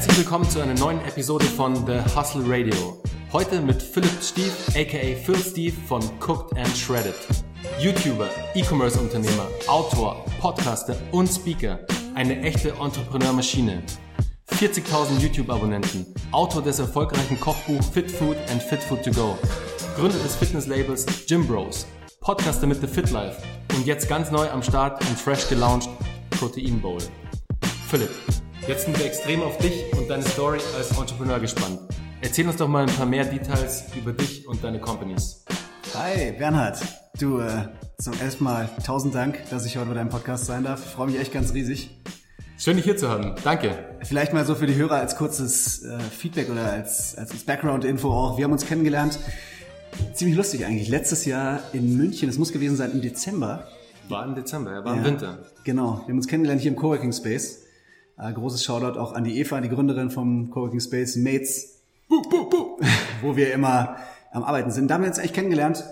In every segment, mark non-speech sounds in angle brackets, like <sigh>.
Herzlich willkommen zu einer neuen Episode von The Hustle Radio. Heute mit Philipp Stief, aka Phil Steve von Cooked and Shredded. YouTuber, E-Commerce-Unternehmer, Autor, Podcaster und Speaker. Eine echte Entrepreneur-Maschine. 40.000 YouTube-Abonnenten. Autor des erfolgreichen Kochbuch Fit Food and Fit Food to Go. Gründer des Fitnesslabels Gym Bros. Podcaster mit The Fit Life. Und jetzt ganz neu am Start und fresh gelauncht Protein Bowl. Philipp, Jetzt sind wir extrem auf dich und deine Story als Entrepreneur gespannt. Erzähl uns doch mal ein paar mehr Details über dich und deine Companies. Hi, Bernhard. Du, äh, zum ersten Mal tausend Dank, dass ich heute bei deinem Podcast sein darf. Ich freue mich echt ganz riesig. Schön, dich hier zu haben. Danke. Vielleicht mal so für die Hörer als kurzes äh, Feedback oder als, als Background-Info auch. Wir haben uns kennengelernt. Ziemlich lustig eigentlich. Letztes Jahr in München, es muss gewesen sein im Dezember. War im Dezember, ja, war im Winter. Genau. Wir haben uns kennengelernt hier im Coworking Space. Äh, großes Shoutout auch an die Eva, die Gründerin vom Coworking Space Mates, buh, buh, buh. wo wir immer am Arbeiten sind. Da haben wir uns echt kennengelernt.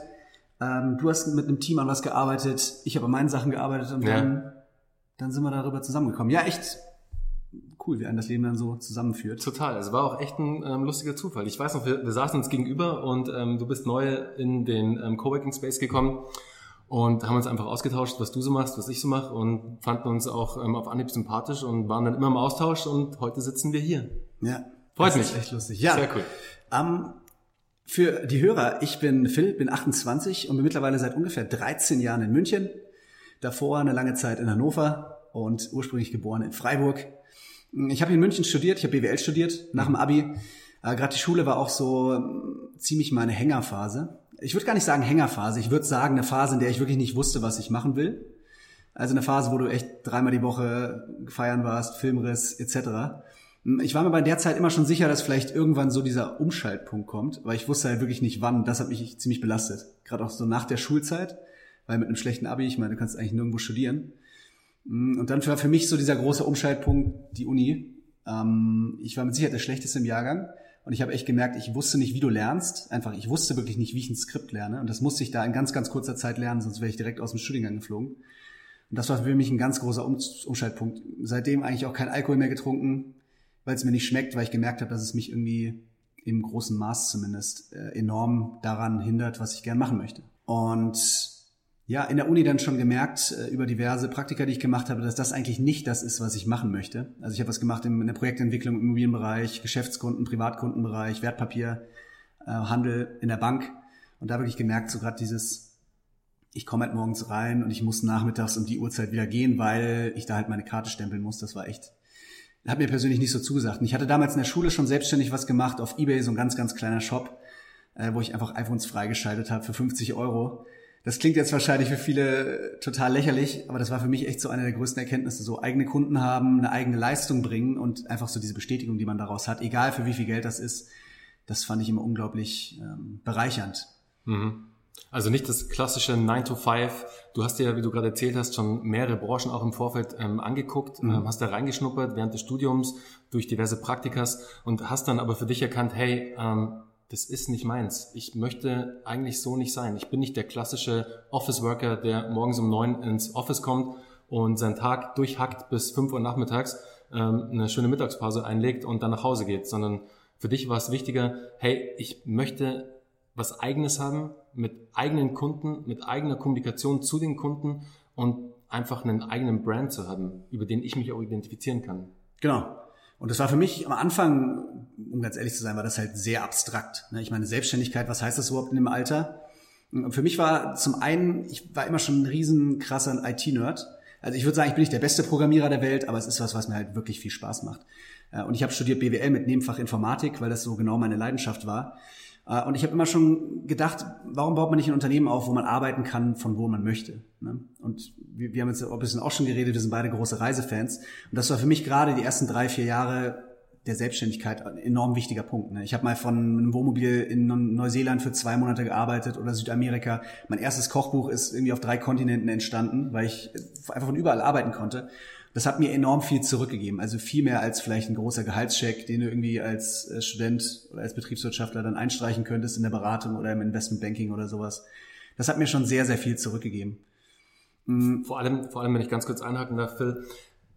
Ähm, du hast mit einem Team an was gearbeitet, ich habe an meinen Sachen gearbeitet und ja. dann, dann sind wir darüber zusammengekommen. Ja, echt cool, wie ein das Leben dann so zusammenführt. Total. Es war auch echt ein ähm, lustiger Zufall. Ich weiß noch, wir, wir saßen uns gegenüber und ähm, du bist neu in den ähm, Coworking Space gekommen und haben uns einfach ausgetauscht, was du so machst, was ich so mache und fanden uns auch ähm, auf Anhieb sympathisch und waren dann immer im Austausch und heute sitzen wir hier. Ja. Freut mich. echt lustig. Ja. Sehr cool. Um, für die Hörer, ich bin Phil, bin 28 und bin mittlerweile seit ungefähr 13 Jahren in München. Davor eine lange Zeit in Hannover und ursprünglich geboren in Freiburg. Ich habe in München studiert, ich habe BWL studiert nach dem Abi. Äh, Gerade die Schule war auch so ähm, ziemlich meine Hängerphase ich würde gar nicht sagen Hängerphase, ich würde sagen eine Phase, in der ich wirklich nicht wusste, was ich machen will. Also eine Phase, wo du echt dreimal die Woche feiern warst, Filmriss etc. Ich war mir bei der Zeit immer schon sicher, dass vielleicht irgendwann so dieser Umschaltpunkt kommt, weil ich wusste halt wirklich nicht wann. Das hat mich ziemlich belastet. Gerade auch so nach der Schulzeit, weil mit einem schlechten Abi, ich meine, du kannst eigentlich nirgendwo studieren. Und dann war für mich so dieser große Umschaltpunkt die Uni. Ähm, ich war mit Sicherheit der Schlechteste im Jahrgang. Und ich habe echt gemerkt, ich wusste nicht, wie du lernst. Einfach, ich wusste wirklich nicht, wie ich ein Skript lerne. Und das musste ich da in ganz, ganz kurzer Zeit lernen, sonst wäre ich direkt aus dem Studiengang geflogen. Und das war für mich ein ganz großer um Umschaltpunkt. Seitdem eigentlich auch kein Alkohol mehr getrunken, weil es mir nicht schmeckt, weil ich gemerkt habe, dass es mich irgendwie im großen Maß zumindest äh, enorm daran hindert, was ich gern machen möchte. Und ja, in der Uni dann schon gemerkt, äh, über diverse Praktika, die ich gemacht habe, dass das eigentlich nicht das ist, was ich machen möchte. Also ich habe was gemacht in der Projektentwicklung im Immobilienbereich, Geschäftskunden, Privatkundenbereich, Wertpapier, äh, Handel in der Bank. Und da wirklich gemerkt, so gerade dieses, ich komme halt morgens rein und ich muss nachmittags um die Uhrzeit wieder gehen, weil ich da halt meine Karte stempeln muss. Das war echt, hat mir persönlich nicht so zugesagt. Und ich hatte damals in der Schule schon selbstständig was gemacht auf Ebay, so ein ganz, ganz kleiner Shop, äh, wo ich einfach iPhones freigeschaltet habe für 50 Euro das klingt jetzt wahrscheinlich für viele total lächerlich, aber das war für mich echt so eine der größten Erkenntnisse, so eigene Kunden haben, eine eigene Leistung bringen und einfach so diese Bestätigung, die man daraus hat, egal für wie viel Geld das ist, das fand ich immer unglaublich ähm, bereichernd. Mhm. Also nicht das klassische 9 to 5. Du hast dir, wie du gerade erzählt hast, schon mehrere Branchen auch im Vorfeld ähm, angeguckt, mhm. ähm, hast da reingeschnuppert während des Studiums durch diverse Praktikas und hast dann aber für dich erkannt, hey, ähm, das ist nicht meins. Ich möchte eigentlich so nicht sein. Ich bin nicht der klassische Office-Worker, der morgens um neun ins Office kommt und seinen Tag durchhackt bis fünf Uhr nachmittags, ähm, eine schöne Mittagspause einlegt und dann nach Hause geht, sondern für dich war es wichtiger, hey, ich möchte was eigenes haben, mit eigenen Kunden, mit eigener Kommunikation zu den Kunden und einfach einen eigenen Brand zu haben, über den ich mich auch identifizieren kann. Genau. Und das war für mich am Anfang, um ganz ehrlich zu sein, war das halt sehr abstrakt. Ne? Ich meine, Selbstständigkeit, was heißt das überhaupt in dem Alter? Für mich war zum einen, ich war immer schon ein riesen krasser IT-Nerd. Also ich würde sagen, ich bin nicht der beste Programmierer der Welt, aber es ist was, was mir halt wirklich viel Spaß macht. Äh, und ich habe studiert BWL mit Nebenfach Informatik, weil das so genau meine Leidenschaft war. Äh, und ich habe immer schon gedacht, warum baut man nicht ein Unternehmen auf, wo man arbeiten kann, von wo man möchte. Ne? Und wir, haben jetzt ein bisschen auch schon geredet, wir sind beide große Reisefans. Und das war für mich gerade die ersten drei, vier Jahre der Selbstständigkeit ein enorm wichtiger Punkt. Ne? Ich habe mal von einem Wohnmobil in Neuseeland für zwei Monate gearbeitet oder Südamerika. Mein erstes Kochbuch ist irgendwie auf drei Kontinenten entstanden, weil ich einfach von überall arbeiten konnte das hat mir enorm viel zurückgegeben. Also viel mehr als vielleicht ein großer Gehaltscheck, den du irgendwie als äh, Student oder als Betriebswirtschaftler dann einstreichen könntest in der Beratung oder im Investmentbanking oder sowas. Das hat mir schon sehr, sehr viel zurückgegeben. Mhm. Vor allem, vor allem, wenn ich ganz kurz einhaken darf, Phil,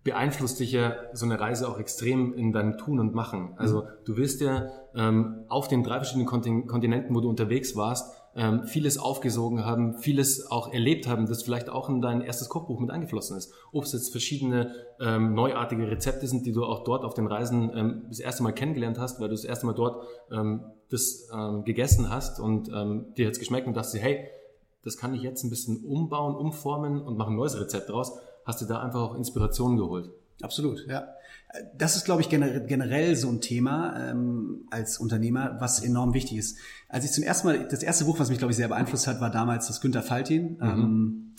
beeinflusst dich ja so eine Reise auch extrem in deinem Tun und Machen. Also mhm. du wirst ja ähm, auf den drei verschiedenen Kontinenten, wo du unterwegs warst, ähm, vieles aufgesogen haben, vieles auch erlebt haben, das vielleicht auch in dein erstes Kochbuch mit eingeflossen ist. Ob es jetzt verschiedene ähm, neuartige Rezepte sind, die du auch dort auf den Reisen ähm, das erste Mal kennengelernt hast, weil du das erste Mal dort ähm, das ähm, gegessen hast und ähm, dir jetzt geschmeckt und dachtest, hey, das kann ich jetzt ein bisschen umbauen, umformen und mache ein neues Rezept draus. Hast du da einfach auch Inspiration geholt? Absolut, ja. Das ist, glaube ich, generell so ein Thema ähm, als Unternehmer, was enorm wichtig ist. Als ich zum ersten Mal, das erste Buch, was mich, glaube ich, sehr beeinflusst hat, war damals das Günther Faltin. Mhm. Ähm,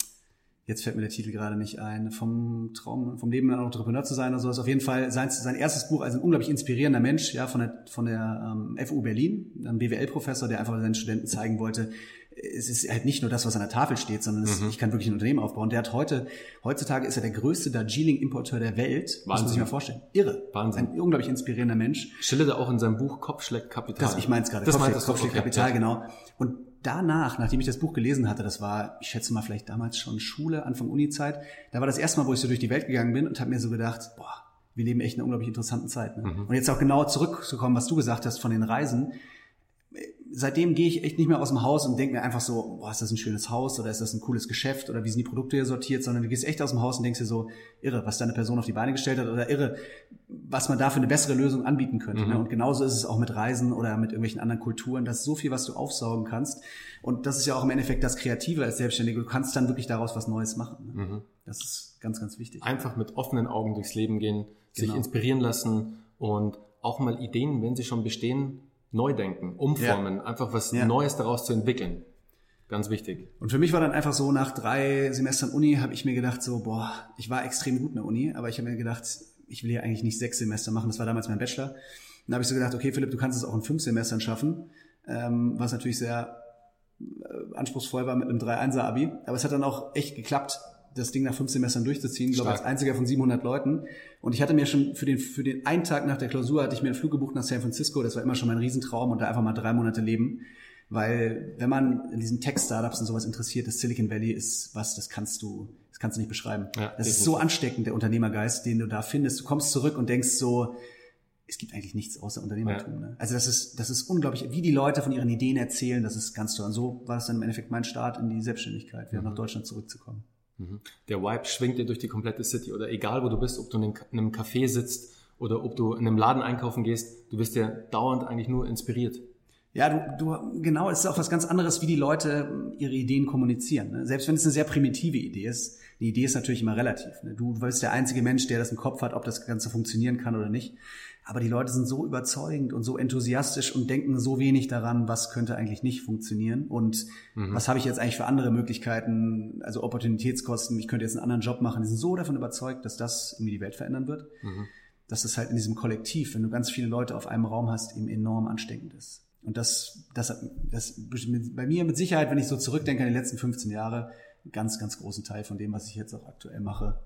jetzt fällt mir der Titel gerade nicht ein, vom Traum, vom Leben ein Entrepreneur zu sein oder sowas. Auf jeden Fall sein, sein erstes Buch, also ein unglaublich inspirierender Mensch, ja, von der, von der ähm, FU Berlin, ein BWL-Professor, der einfach seinen Studenten zeigen wollte, es ist halt nicht nur das, was an der Tafel steht, sondern es, mhm. ich kann wirklich ein Unternehmen aufbauen. Der hat heute, heutzutage ist er der größte Darjeeling-Importeur der Welt. Wahnsinn. Das muss man sich mal vorstellen. Irre. Wahnsinn. Ein unglaublich inspirierender Mensch. Schildert auch in seinem Buch Kopfschlägt Kapital. Das, ich meine es gerade. Das Kopfschlägt Kapital, okay. genau. Und danach, nachdem ich das Buch gelesen hatte, das war, ich schätze mal vielleicht damals schon Schule, Anfang Uni-Zeit, da war das erste Mal, wo ich so durch die Welt gegangen bin und habe mir so gedacht, boah, wir leben echt in einer unglaublich interessanten Zeit. Ne? Mhm. Und jetzt auch genau zurückzukommen, was du gesagt hast von den Reisen seitdem gehe ich echt nicht mehr aus dem Haus und denke mir einfach so, boah, ist das ein schönes Haus oder ist das ein cooles Geschäft oder wie sind die Produkte hier sortiert, sondern du gehst echt aus dem Haus und denkst dir so, irre, was deine Person auf die Beine gestellt hat oder irre, was man da für eine bessere Lösung anbieten könnte. Ne? Mhm. Ne? Und genauso ist es auch mit Reisen oder mit irgendwelchen anderen Kulturen. Das ist so viel, was du aufsaugen kannst. Und das ist ja auch im Endeffekt das Kreative als Selbstständige. Du kannst dann wirklich daraus was Neues machen. Ne? Mhm. Das ist ganz, ganz wichtig. Einfach mit offenen Augen durchs Leben gehen, sich genau. inspirieren lassen und auch mal Ideen, wenn sie schon bestehen, neu denken, umformen, ja. einfach was ja. Neues daraus zu entwickeln. Ganz wichtig. Und für mich war dann einfach so, nach drei Semestern Uni habe ich mir gedacht, so, boah, ich war extrem gut in der Uni, aber ich habe mir gedacht, ich will hier eigentlich nicht sechs Semester machen, das war damals mein Bachelor. Dann habe ich so gedacht, okay, Philipp, du kannst es auch in fünf Semestern schaffen, ähm, was natürlich sehr äh, anspruchsvoll war mit einem 3-1er-Abi. Aber es hat dann auch echt geklappt das Ding nach fünf Semestern durchzuziehen, ich glaube als einziger von 700 Leuten. Und ich hatte mir schon für den, für den einen Tag nach der Klausur hatte ich mir einen Flug gebucht nach San Francisco. Das war immer schon mein Riesentraum und da einfach mal drei Monate leben. Weil wenn man in diesen Tech-Startups und sowas interessiert ist, Silicon Valley ist was, das kannst du, das kannst du nicht beschreiben. Ja, das ist so ansteckend, der Unternehmergeist, den du da findest. Du kommst zurück und denkst so, es gibt eigentlich nichts außer Unternehmertum. Ja. Ne? Also das ist, das ist unglaublich, wie die Leute von ihren Ideen erzählen, das ist ganz toll. Und so war das dann im Endeffekt mein Start in die Selbstständigkeit, wieder mhm. nach Deutschland zurückzukommen. Mhm. Der Vibe schwingt dir durch die komplette City oder egal wo du bist, ob du in einem Café sitzt oder ob du in einem Laden einkaufen gehst, du bist ja dauernd eigentlich nur inspiriert. Ja, du, du genau, es ist auch was ganz anderes, wie die Leute ihre Ideen kommunizieren. Ne? Selbst wenn es eine sehr primitive Idee ist, die Idee ist natürlich immer relativ. Ne? Du bist der einzige Mensch, der das im Kopf hat, ob das Ganze funktionieren kann oder nicht. Aber die Leute sind so überzeugend und so enthusiastisch und denken so wenig daran, was könnte eigentlich nicht funktionieren und mhm. was habe ich jetzt eigentlich für andere Möglichkeiten, also Opportunitätskosten, ich könnte jetzt einen anderen Job machen. Die sind so davon überzeugt, dass das irgendwie die Welt verändern wird, mhm. dass es halt in diesem Kollektiv, wenn du ganz viele Leute auf einem Raum hast, eben enorm ansteckend ist. Und das, das, das bei mir mit Sicherheit, wenn ich so zurückdenke an die letzten 15 Jahre, einen ganz, ganz großen Teil von dem, was ich jetzt auch aktuell mache,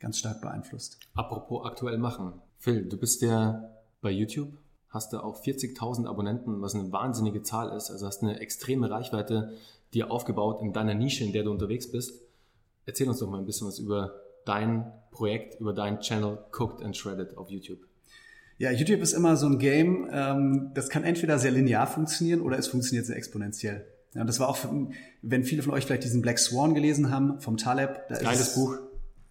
ganz stark beeinflusst. Apropos aktuell machen. Phil, du bist ja bei YouTube, hast du auch 40.000 Abonnenten, was eine wahnsinnige Zahl ist. Also hast eine extreme Reichweite dir aufgebaut in deiner Nische, in der du unterwegs bist. Erzähl uns doch mal ein bisschen was über dein Projekt, über deinen Channel Cooked and Shredded auf YouTube. Ja, YouTube ist immer so ein Game, ähm, das kann entweder sehr linear funktionieren oder es funktioniert sehr exponentiell. Ja, das war auch, für, wenn viele von euch vielleicht diesen Black Swan gelesen haben vom Taleb. Da Geiles Buch.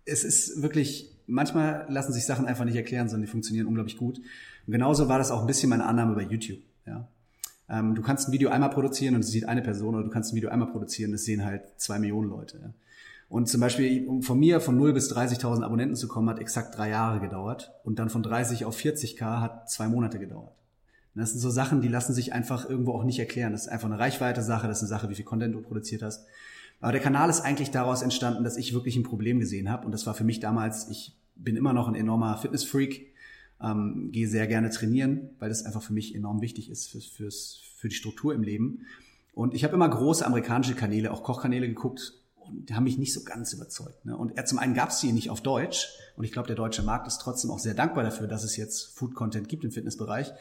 Es ist wirklich, manchmal lassen sich Sachen einfach nicht erklären, sondern die funktionieren unglaublich gut. Und genauso war das auch ein bisschen meine Annahme bei YouTube. Ja. Ähm, du kannst ein Video einmal produzieren und es sieht eine Person oder du kannst ein Video einmal produzieren und es sehen halt zwei Millionen Leute. Ja. Und zum Beispiel um von mir von 0 bis 30.000 Abonnenten zu kommen, hat exakt drei Jahre gedauert. Und dann von 30 auf 40k hat zwei Monate gedauert. Das sind so Sachen, die lassen sich einfach irgendwo auch nicht erklären. Das ist einfach eine Reichweite-Sache, das ist eine Sache, wie viel Content du produziert hast. Aber der Kanal ist eigentlich daraus entstanden, dass ich wirklich ein Problem gesehen habe. Und das war für mich damals, ich bin immer noch ein enormer Fitness-Freak, ähm, gehe sehr gerne trainieren, weil das einfach für mich enorm wichtig ist fürs, fürs, für die Struktur im Leben. Und ich habe immer große amerikanische Kanäle, auch Kochkanäle geguckt und die haben mich nicht so ganz überzeugt. Ne? Und er, zum einen gab es die nicht auf Deutsch und ich glaube, der deutsche Markt ist trotzdem auch sehr dankbar dafür, dass es jetzt Food-Content gibt im Fitnessbereich.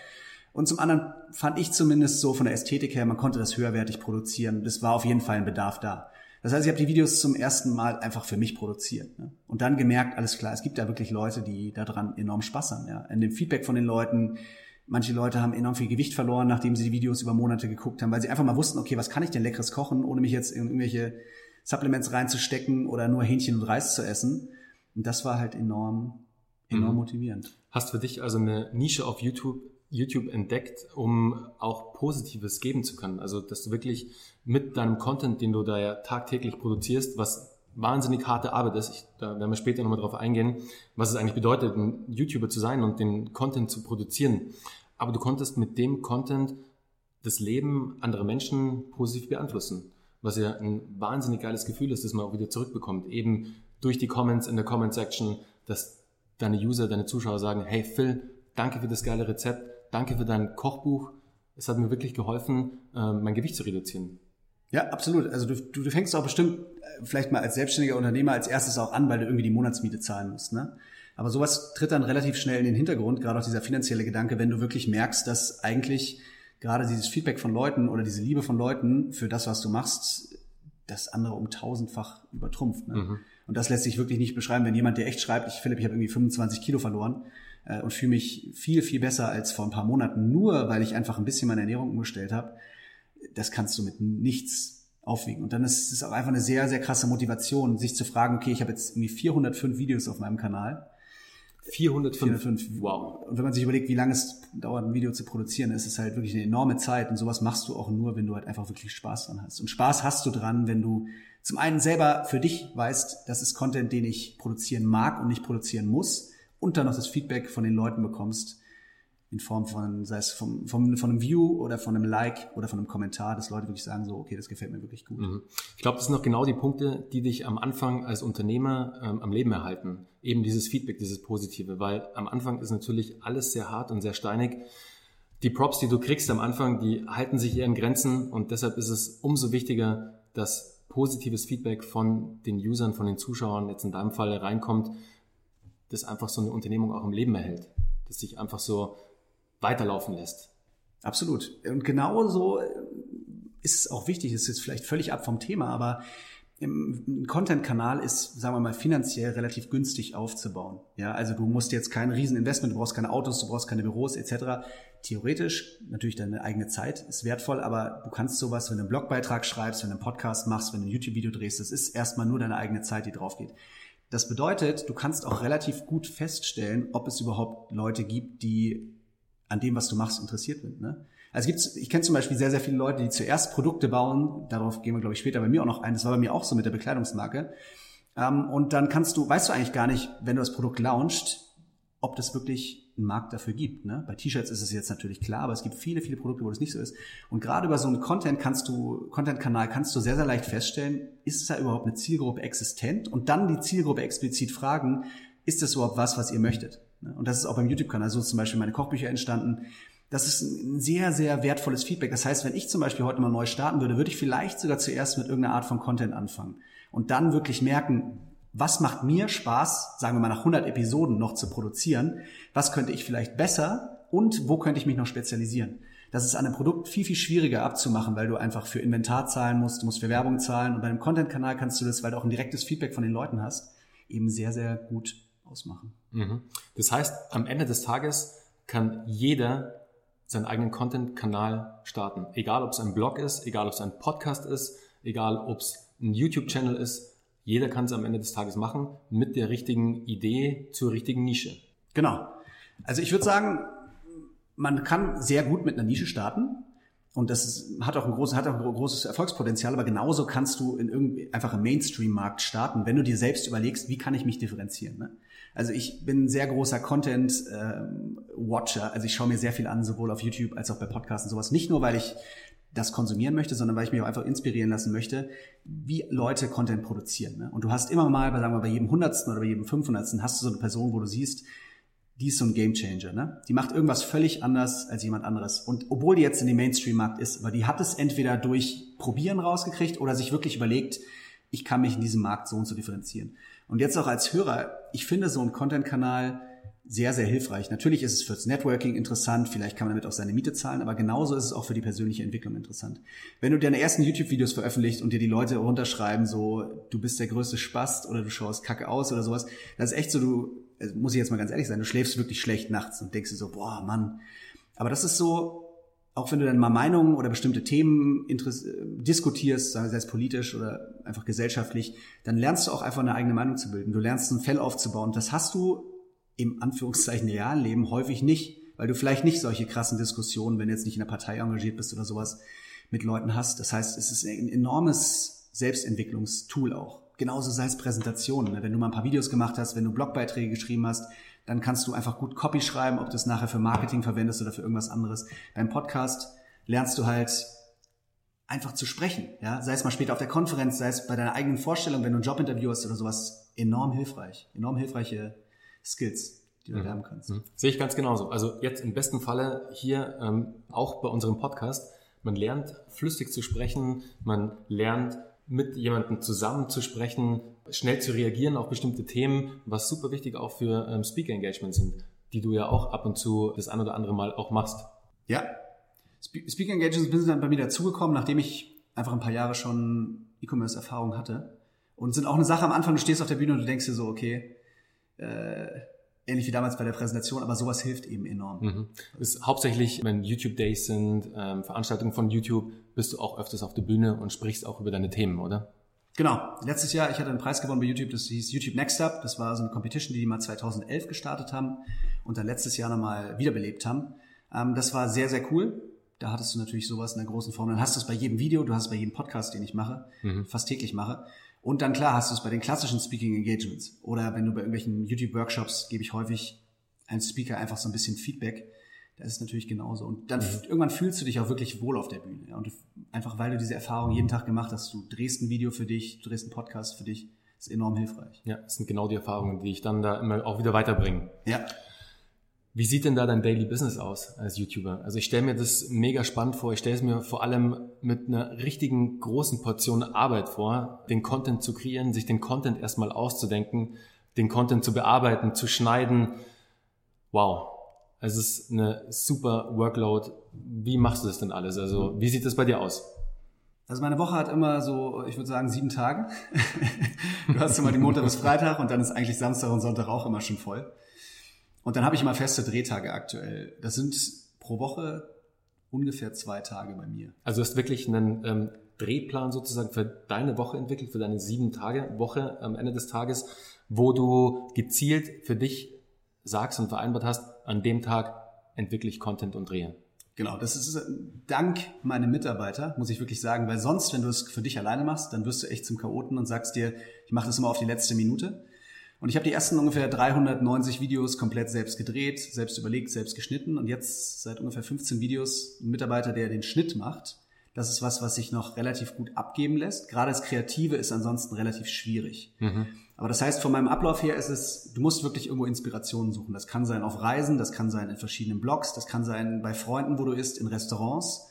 Und zum anderen fand ich zumindest so von der Ästhetik her, man konnte das höherwertig produzieren. Das war auf jeden Fall ein Bedarf da. Das heißt, ich habe die Videos zum ersten Mal einfach für mich produziert. Ne? Und dann gemerkt, alles klar, es gibt da wirklich Leute, die daran enorm Spaß haben. Ja? In dem Feedback von den Leuten, manche Leute haben enorm viel Gewicht verloren, nachdem sie die Videos über Monate geguckt haben, weil sie einfach mal wussten, okay, was kann ich denn leckeres kochen, ohne mich jetzt in irgendwelche Supplements reinzustecken oder nur Hähnchen und Reis zu essen. Und das war halt enorm, enorm mhm. motivierend. Hast für dich also eine Nische auf YouTube YouTube entdeckt, um auch Positives geben zu können. Also, dass du wirklich mit deinem Content, den du da ja tagtäglich produzierst, was wahnsinnig harte Arbeit ist, ich, da werden wir später nochmal drauf eingehen, was es eigentlich bedeutet, ein YouTuber zu sein und den Content zu produzieren. Aber du konntest mit dem Content das Leben anderer Menschen positiv beeinflussen, was ja ein wahnsinnig geiles Gefühl ist, das man auch wieder zurückbekommt. Eben durch die Comments in der Comment-Section, dass deine User, deine Zuschauer sagen, hey Phil, danke für das geile Rezept, danke für dein Kochbuch. Es hat mir wirklich geholfen, äh, mein Gewicht zu reduzieren. Ja, absolut. Also du, du, du fängst auch bestimmt äh, vielleicht mal als selbstständiger Unternehmer als erstes auch an, weil du irgendwie die Monatsmiete zahlen musst. Ne? Aber sowas tritt dann relativ schnell in den Hintergrund, gerade auch dieser finanzielle Gedanke, wenn du wirklich merkst, dass eigentlich gerade dieses Feedback von Leuten oder diese Liebe von Leuten für das, was du machst, das andere um tausendfach übertrumpft. Ne? Mhm. Und das lässt sich wirklich nicht beschreiben, wenn jemand, der echt schreibt, ich Philipp, ich habe irgendwie 25 Kilo verloren, und fühle mich viel, viel besser als vor ein paar Monaten, nur weil ich einfach ein bisschen meine Ernährung umgestellt habe. Das kannst du mit nichts aufwiegen. Und dann ist es auch einfach eine sehr, sehr krasse Motivation, sich zu fragen, okay, ich habe jetzt irgendwie 405 Videos auf meinem Kanal. 405. 405. Wow. Und wenn man sich überlegt, wie lange es dauert, ein Video zu produzieren, ist es halt wirklich eine enorme Zeit. Und sowas machst du auch nur, wenn du halt einfach wirklich Spaß dran hast. Und Spaß hast du dran, wenn du zum einen selber für dich weißt, das ist Content, den ich produzieren mag und nicht produzieren muss und dann noch das Feedback von den Leuten bekommst, in Form von, sei es vom, vom, von einem View oder von einem Like oder von einem Kommentar, dass Leute wirklich sagen, so, okay, das gefällt mir wirklich gut. Mhm. Ich glaube, das sind noch genau die Punkte, die dich am Anfang als Unternehmer ähm, am Leben erhalten. Eben dieses Feedback, dieses Positive, weil am Anfang ist natürlich alles sehr hart und sehr steinig. Die Props, die du kriegst am Anfang, die halten sich eher in Grenzen und deshalb ist es umso wichtiger, dass positives Feedback von den Usern, von den Zuschauern jetzt in deinem Fall reinkommt, das einfach so eine Unternehmung auch im Leben erhält, das sich einfach so weiterlaufen lässt. Absolut. Und genauso ist es auch wichtig, ist jetzt vielleicht völlig ab vom Thema, aber ein Content-Kanal ist, sagen wir mal, finanziell relativ günstig aufzubauen. Ja, also du musst jetzt kein Rieseninvestment, du brauchst keine Autos, du brauchst keine Büros etc. Theoretisch, natürlich deine eigene Zeit ist wertvoll, aber du kannst sowas, wenn du einen Blogbeitrag schreibst, wenn du einen Podcast machst, wenn du ein YouTube-Video drehst, das ist erstmal nur deine eigene Zeit, die drauf geht. Das bedeutet, du kannst auch relativ gut feststellen, ob es überhaupt Leute gibt, die an dem, was du machst, interessiert sind. Ne? Also gibt's, ich kenne zum Beispiel sehr, sehr viele Leute, die zuerst Produkte bauen, darauf gehen wir, glaube ich, später bei mir auch noch ein, das war bei mir auch so mit der Bekleidungsmarke. Ähm, und dann kannst du, weißt du eigentlich gar nicht, wenn du das Produkt launchst, ob das wirklich einen Markt dafür gibt. Ne? Bei T-Shirts ist es jetzt natürlich klar, aber es gibt viele, viele Produkte, wo das nicht so ist. Und gerade über so einen Content kannst du, Content-Kanal kannst du sehr, sehr leicht feststellen, ist da überhaupt eine Zielgruppe existent? Und dann die Zielgruppe explizit fragen, ist das überhaupt was, was ihr möchtet? Ne? Und das ist auch beim YouTube-Kanal so zum Beispiel meine Kochbücher entstanden. Das ist ein sehr, sehr wertvolles Feedback. Das heißt, wenn ich zum Beispiel heute mal neu starten würde, würde ich vielleicht sogar zuerst mit irgendeiner Art von Content anfangen und dann wirklich merken, was macht mir Spaß, sagen wir mal nach 100 Episoden noch zu produzieren, was könnte ich vielleicht besser und wo könnte ich mich noch spezialisieren. Das ist an einem Produkt viel, viel schwieriger abzumachen, weil du einfach für Inventar zahlen musst, du musst für Werbung zahlen und bei einem Content-Kanal kannst du das, weil du auch ein direktes Feedback von den Leuten hast, eben sehr, sehr gut ausmachen. Mhm. Das heißt, am Ende des Tages kann jeder seinen eigenen Content-Kanal starten. Egal, ob es ein Blog ist, egal, ob es ein Podcast ist, egal, ob es ein YouTube-Channel ist, jeder kann es am Ende des Tages machen mit der richtigen Idee zur richtigen Nische. Genau. Also ich würde sagen, man kann sehr gut mit einer Nische starten. Und das hat auch ein großes, hat auch ein großes Erfolgspotenzial, aber genauso kannst du in irgendwie einfach im Mainstream-Markt starten, wenn du dir selbst überlegst, wie kann ich mich differenzieren. Ne? Also ich bin ein sehr großer Content-Watcher, also ich schaue mir sehr viel an, sowohl auf YouTube als auch bei Podcasts und sowas. Nicht nur, weil ich das konsumieren möchte, sondern weil ich mich auch einfach inspirieren lassen möchte, wie Leute Content produzieren. Ne? Und du hast immer mal, sagen wir bei jedem Hundertsten oder bei jedem Fünfhundertsten hast du so eine Person, wo du siehst, die ist so ein Gamechanger. Ne? Die macht irgendwas völlig anders als jemand anderes. Und obwohl die jetzt in dem Mainstream-Markt ist, aber die hat es entweder durch Probieren rausgekriegt oder sich wirklich überlegt, ich kann mich in diesem Markt so und so differenzieren. Und jetzt auch als Hörer, ich finde so ein Content-Kanal sehr, sehr hilfreich. Natürlich ist es fürs Networking interessant, vielleicht kann man damit auch seine Miete zahlen, aber genauso ist es auch für die persönliche Entwicklung interessant. Wenn du deine ersten YouTube-Videos veröffentlichst und dir die Leute runterschreiben, so, du bist der größte Spast oder du schaust kacke aus oder sowas, das ist echt so, du, also muss ich jetzt mal ganz ehrlich sein, du schläfst wirklich schlecht nachts und denkst dir so, boah, Mann. Aber das ist so, auch wenn du dann mal Meinungen oder bestimmte Themen diskutierst, sei es politisch oder einfach gesellschaftlich, dann lernst du auch einfach eine eigene Meinung zu bilden. Du lernst ein Fell aufzubauen. Das hast du im Anführungszeichen realen Leben häufig nicht, weil du vielleicht nicht solche krassen Diskussionen, wenn du jetzt nicht in der Partei engagiert bist oder sowas, mit Leuten hast. Das heißt, es ist ein enormes Selbstentwicklungstool auch. Genauso sei es Präsentationen. Ne? Wenn du mal ein paar Videos gemacht hast, wenn du Blogbeiträge geschrieben hast, dann kannst du einfach gut Copy schreiben, ob du es nachher für Marketing verwendest oder für irgendwas anderes. Beim Podcast lernst du halt einfach zu sprechen. Ja? Sei es mal später auf der Konferenz, sei es bei deiner eigenen Vorstellung, wenn du ein Jobinterview hast oder sowas, enorm hilfreich. Enorm hilfreiche Skills, die du mhm. lernen kannst. Mhm. Sehe ich ganz genauso. Also jetzt im besten Falle hier ähm, auch bei unserem Podcast. Man lernt flüssig zu sprechen, man lernt mit jemandem zusammen zu sprechen, schnell zu reagieren auf bestimmte Themen, was super wichtig auch für ähm, Speaker Engagement sind, die du ja auch ab und zu das ein oder andere Mal auch machst. Ja. Speaker Engagements sind dann bei mir dazugekommen, nachdem ich einfach ein paar Jahre schon E-Commerce-Erfahrung hatte. Und sind auch eine Sache am Anfang, du stehst auf der Bühne und du denkst dir so, okay, äh, ähnlich wie damals bei der Präsentation, aber sowas hilft eben enorm. Mhm. Ist hauptsächlich, wenn YouTube Days sind, ähm, Veranstaltungen von YouTube, bist du auch öfters auf der Bühne und sprichst auch über deine Themen, oder? Genau. Letztes Jahr, ich hatte einen Preis gewonnen bei YouTube, das hieß YouTube Next Up. Das war so eine Competition, die die mal 2011 gestartet haben und dann letztes Jahr nochmal wiederbelebt haben. Ähm, das war sehr, sehr cool. Da hattest du natürlich sowas in der großen Form. Dann hast du es bei jedem Video, du hast es bei jedem Podcast, den ich mache, mhm. fast täglich mache. Und dann klar hast du es bei den klassischen Speaking Engagements. Oder wenn du bei irgendwelchen YouTube-Workshops gebe ich häufig einem Speaker einfach so ein bisschen Feedback. Das ist natürlich genauso. Und dann mhm. irgendwann fühlst du dich auch wirklich wohl auf der Bühne. Ja? Und du, einfach weil du diese Erfahrung jeden Tag gemacht hast, du drehst ein Video für dich, du drehst einen Podcast für dich, ist enorm hilfreich. Ja, das sind genau die Erfahrungen, die ich dann da immer auch wieder weiterbringe. Ja. Wie sieht denn da dein Daily Business aus als YouTuber? Also ich stelle mir das mega spannend vor. Ich stelle es mir vor allem mit einer richtigen großen Portion Arbeit vor, den Content zu kreieren, sich den Content erstmal auszudenken, den Content zu bearbeiten, zu schneiden. Wow. Es ist eine super Workload. Wie machst du das denn alles? Also wie sieht das bei dir aus? Also meine Woche hat immer so, ich würde sagen, sieben Tage. <laughs> du hast immer die Montag bis Freitag und dann ist eigentlich Samstag und Sonntag auch immer schon voll. Und dann habe ich immer feste Drehtage aktuell. Das sind pro Woche ungefähr zwei Tage bei mir. Also du hast wirklich einen ähm, Drehplan sozusagen für deine Woche entwickelt, für deine sieben Tage Woche am Ende des Tages, wo du gezielt für dich sagst und vereinbart hast, an dem Tag entwickle ich Content und drehe. Genau, das ist dank meinem Mitarbeiter, muss ich wirklich sagen, weil sonst, wenn du es für dich alleine machst, dann wirst du echt zum Chaoten und sagst dir, ich mache das immer auf die letzte Minute. Und ich habe die ersten ungefähr 390 Videos komplett selbst gedreht, selbst überlegt, selbst geschnitten und jetzt seit ungefähr 15 Videos ein Mitarbeiter, der den Schnitt macht. Das ist was, was sich noch relativ gut abgeben lässt. Gerade das Kreative ist ansonsten relativ schwierig. Mhm. Aber das heißt, von meinem Ablauf her ist es, du musst wirklich irgendwo Inspirationen suchen. Das kann sein auf Reisen, das kann sein in verschiedenen Blogs, das kann sein bei Freunden, wo du isst, in Restaurants.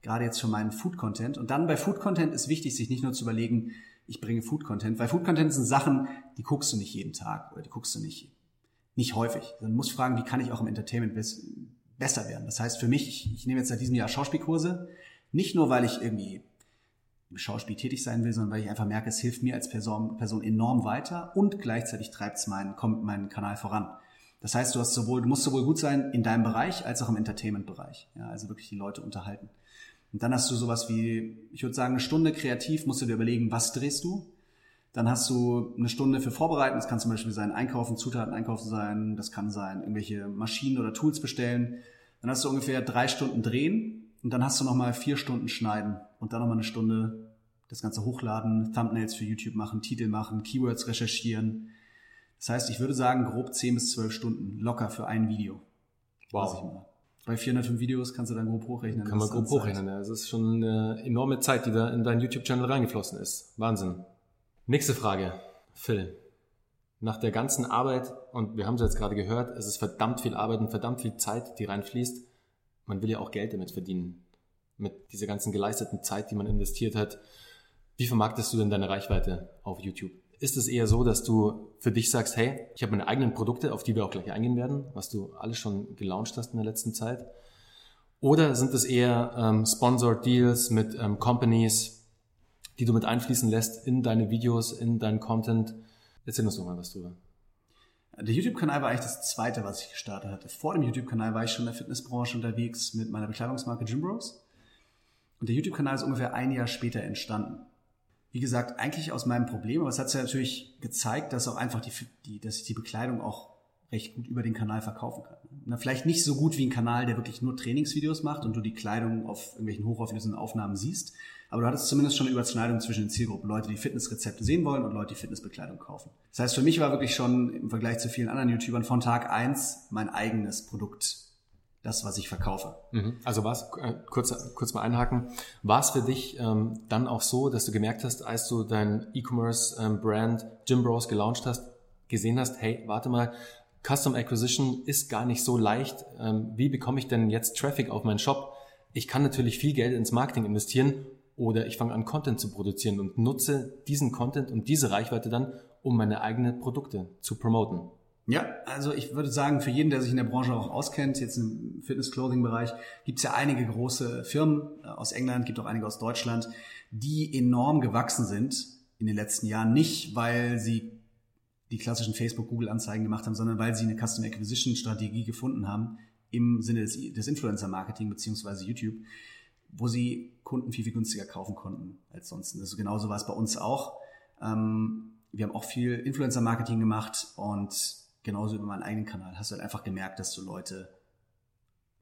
Gerade jetzt für meinen Food-Content. Und dann bei Food-Content ist wichtig, sich nicht nur zu überlegen, ich bringe Food Content, weil Food Content sind Sachen, die guckst du nicht jeden Tag oder die guckst du nicht, nicht häufig. Dann musst du fragen, wie kann ich auch im Entertainment besser werden? Das heißt für mich, ich, ich nehme jetzt seit diesem Jahr Schauspielkurse, nicht nur, weil ich irgendwie im Schauspiel tätig sein will, sondern weil ich einfach merke, es hilft mir als Person, Person enorm weiter und gleichzeitig treibt es meinen, kommt meinen Kanal voran. Das heißt, du hast sowohl, du musst sowohl gut sein in deinem Bereich als auch im Entertainment-Bereich. Ja, also wirklich die Leute unterhalten. Und dann hast du sowas wie, ich würde sagen, eine Stunde kreativ, musst du dir überlegen, was drehst du. Dann hast du eine Stunde für Vorbereiten. Das kann zum Beispiel sein Einkaufen, Zutaten einkaufen sein. Das kann sein irgendwelche Maschinen oder Tools bestellen. Dann hast du ungefähr drei Stunden drehen und dann hast du nochmal vier Stunden schneiden und dann nochmal eine Stunde das Ganze hochladen, Thumbnails für YouTube machen, Titel machen, Keywords recherchieren. Das heißt, ich würde sagen, grob zehn bis zwölf Stunden locker für ein Video. Wow. Bei 405 Videos kannst du dann grob hochrechnen. Kann man grob hochrechnen, ja. Das ist schon eine enorme Zeit, die da in deinen YouTube-Channel reingeflossen ist. Wahnsinn. Nächste Frage. Phil. Nach der ganzen Arbeit, und wir haben es jetzt gerade gehört, es ist verdammt viel Arbeit und verdammt viel Zeit, die reinfließt. Man will ja auch Geld damit verdienen. Mit dieser ganzen geleisteten Zeit, die man investiert hat. Wie vermarktest du denn deine Reichweite auf YouTube? Ist es eher so, dass du für dich sagst, hey, ich habe meine eigenen Produkte, auf die wir auch gleich eingehen werden, was du alles schon gelauncht hast in der letzten Zeit? Oder sind es eher ähm, Sponsored Deals mit ähm, Companies, die du mit einfließen lässt in deine Videos, in deinen Content? Erzähl uns doch mal was drüber. Der YouTube-Kanal war eigentlich das zweite, was ich gestartet hatte. Vor dem YouTube-Kanal war ich schon in der Fitnessbranche unterwegs mit meiner Bekleidungsmarke Gym Bros. Und der YouTube-Kanal ist ungefähr ein Jahr später entstanden wie gesagt, eigentlich aus meinem Problem, aber es hat ja natürlich gezeigt, dass auch einfach die, die, dass ich die Bekleidung auch recht gut über den Kanal verkaufen kann. Na, vielleicht nicht so gut wie ein Kanal, der wirklich nur Trainingsvideos macht und du die Kleidung auf irgendwelchen hochauflösenden Aufnahmen siehst, aber du hattest zumindest schon eine Überschneidung zwischen den Zielgruppen. Leute, die Fitnessrezepte sehen wollen und Leute, die Fitnessbekleidung kaufen. Das heißt, für mich war wirklich schon im Vergleich zu vielen anderen YouTubern von Tag eins mein eigenes Produkt das, was ich verkaufe. Mhm. Also war es, äh, kurz, kurz mal einhaken, war es für dich ähm, dann auch so, dass du gemerkt hast, als du dein E-Commerce-Brand ähm, Gym Bros gelauncht hast, gesehen hast, hey, warte mal, Custom Acquisition ist gar nicht so leicht. Ähm, wie bekomme ich denn jetzt Traffic auf meinen Shop? Ich kann natürlich viel Geld ins Marketing investieren oder ich fange an, Content zu produzieren und nutze diesen Content und diese Reichweite dann, um meine eigenen Produkte zu promoten. Ja, also ich würde sagen, für jeden, der sich in der Branche auch auskennt, jetzt im Fitness-Clothing-Bereich, gibt es ja einige große Firmen äh, aus England, gibt auch einige aus Deutschland, die enorm gewachsen sind in den letzten Jahren. Nicht, weil sie die klassischen Facebook-Google-Anzeigen gemacht haben, sondern weil sie eine Custom Acquisition-Strategie gefunden haben im Sinne des, des Influencer-Marketing beziehungsweise YouTube, wo sie Kunden viel, viel günstiger kaufen konnten als sonst. Also genauso war es bei uns auch. Ähm, wir haben auch viel Influencer-Marketing gemacht und genauso über meinen eigenen Kanal, hast du halt einfach gemerkt, dass du Leute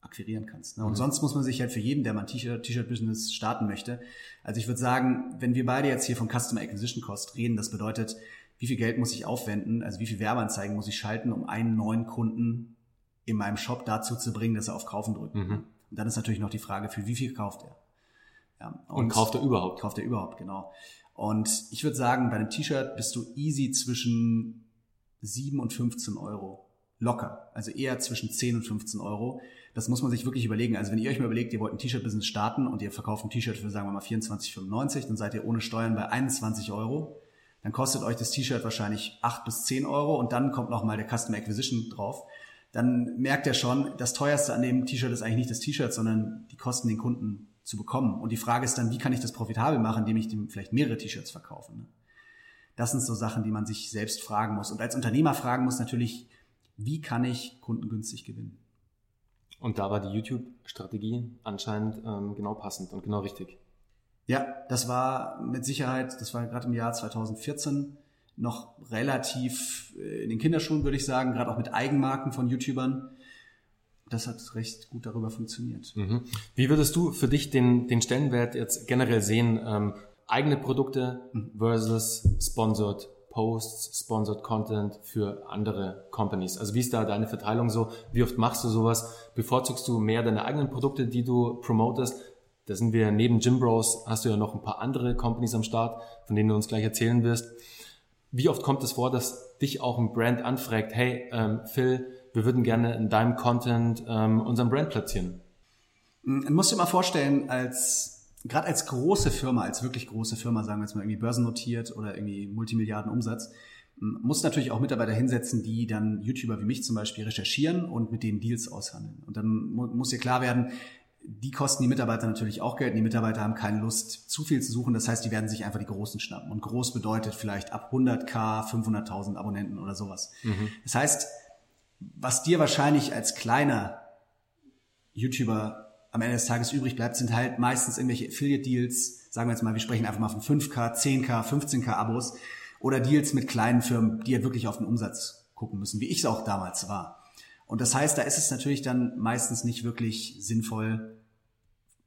akquirieren kannst. Ne? Und mhm. sonst muss man sich halt für jeden, der mal ein T-Shirt-Business starten möchte, also ich würde sagen, wenn wir beide jetzt hier von Customer Acquisition Cost reden, das bedeutet, wie viel Geld muss ich aufwenden, also wie viel Werbeanzeigen muss ich schalten, um einen neuen Kunden in meinem Shop dazu zu bringen, dass er auf Kaufen drückt. Mhm. Und dann ist natürlich noch die Frage, für wie viel kauft er? Ja, und, und kauft er überhaupt? Kauft er überhaupt, genau. Und ich würde sagen, bei einem T-Shirt bist du easy zwischen 7 und 15 Euro. Locker. Also eher zwischen 10 und 15 Euro. Das muss man sich wirklich überlegen. Also wenn ihr euch mal überlegt, ihr wollt ein T-Shirt-Business starten und ihr verkauft ein T-Shirt für, sagen wir mal, 24,95, dann seid ihr ohne Steuern bei 21 Euro. Dann kostet euch das T-Shirt wahrscheinlich 8 bis 10 Euro und dann kommt nochmal der Customer Acquisition drauf. Dann merkt ihr schon, das teuerste an dem T-Shirt ist eigentlich nicht das T-Shirt, sondern die Kosten, den Kunden zu bekommen. Und die Frage ist dann, wie kann ich das profitabel machen, indem ich dem vielleicht mehrere T-Shirts verkaufe. Ne? Das sind so Sachen, die man sich selbst fragen muss. Und als Unternehmer fragen muss natürlich, wie kann ich Kunden günstig gewinnen? Und da war die YouTube-Strategie anscheinend ähm, genau passend und genau richtig. Ja, das war mit Sicherheit, das war gerade im Jahr 2014 noch relativ äh, in den Kinderschuhen, würde ich sagen, gerade auch mit Eigenmarken von YouTubern. Das hat recht gut darüber funktioniert. Mhm. Wie würdest du für dich den, den Stellenwert jetzt generell sehen? Ähm, eigene Produkte versus sponsored Posts, sponsored Content für andere Companies. Also wie ist da deine Verteilung so? Wie oft machst du sowas? Bevorzugst du mehr deine eigenen Produkte, die du promotest? Da sind wir neben Gym Bros, hast du ja noch ein paar andere Companies am Start, von denen du uns gleich erzählen wirst. Wie oft kommt es vor, dass dich auch ein Brand anfragt, hey ähm, Phil, wir würden gerne in deinem Content ähm, unseren Brand platzieren? Man muss dir mal vorstellen, als gerade als große Firma, als wirklich große Firma, sagen wir jetzt mal irgendwie börsennotiert oder irgendwie Multimilliarden Umsatz, muss natürlich auch Mitarbeiter hinsetzen, die dann YouTuber wie mich zum Beispiel recherchieren und mit denen Deals aushandeln. Und dann muss dir klar werden, die kosten die Mitarbeiter natürlich auch Geld. Und die Mitarbeiter haben keine Lust, zu viel zu suchen. Das heißt, die werden sich einfach die Großen schnappen. Und groß bedeutet vielleicht ab 100k, 500.000 Abonnenten oder sowas. Mhm. Das heißt, was dir wahrscheinlich als kleiner YouTuber am Ende des Tages übrig bleibt, sind halt meistens irgendwelche Affiliate-Deals, sagen wir jetzt mal, wir sprechen einfach mal von 5K, 10K, 15K Abos oder Deals mit kleinen Firmen, die ja wirklich auf den Umsatz gucken müssen, wie ich es auch damals war. Und das heißt, da ist es natürlich dann meistens nicht wirklich sinnvoll,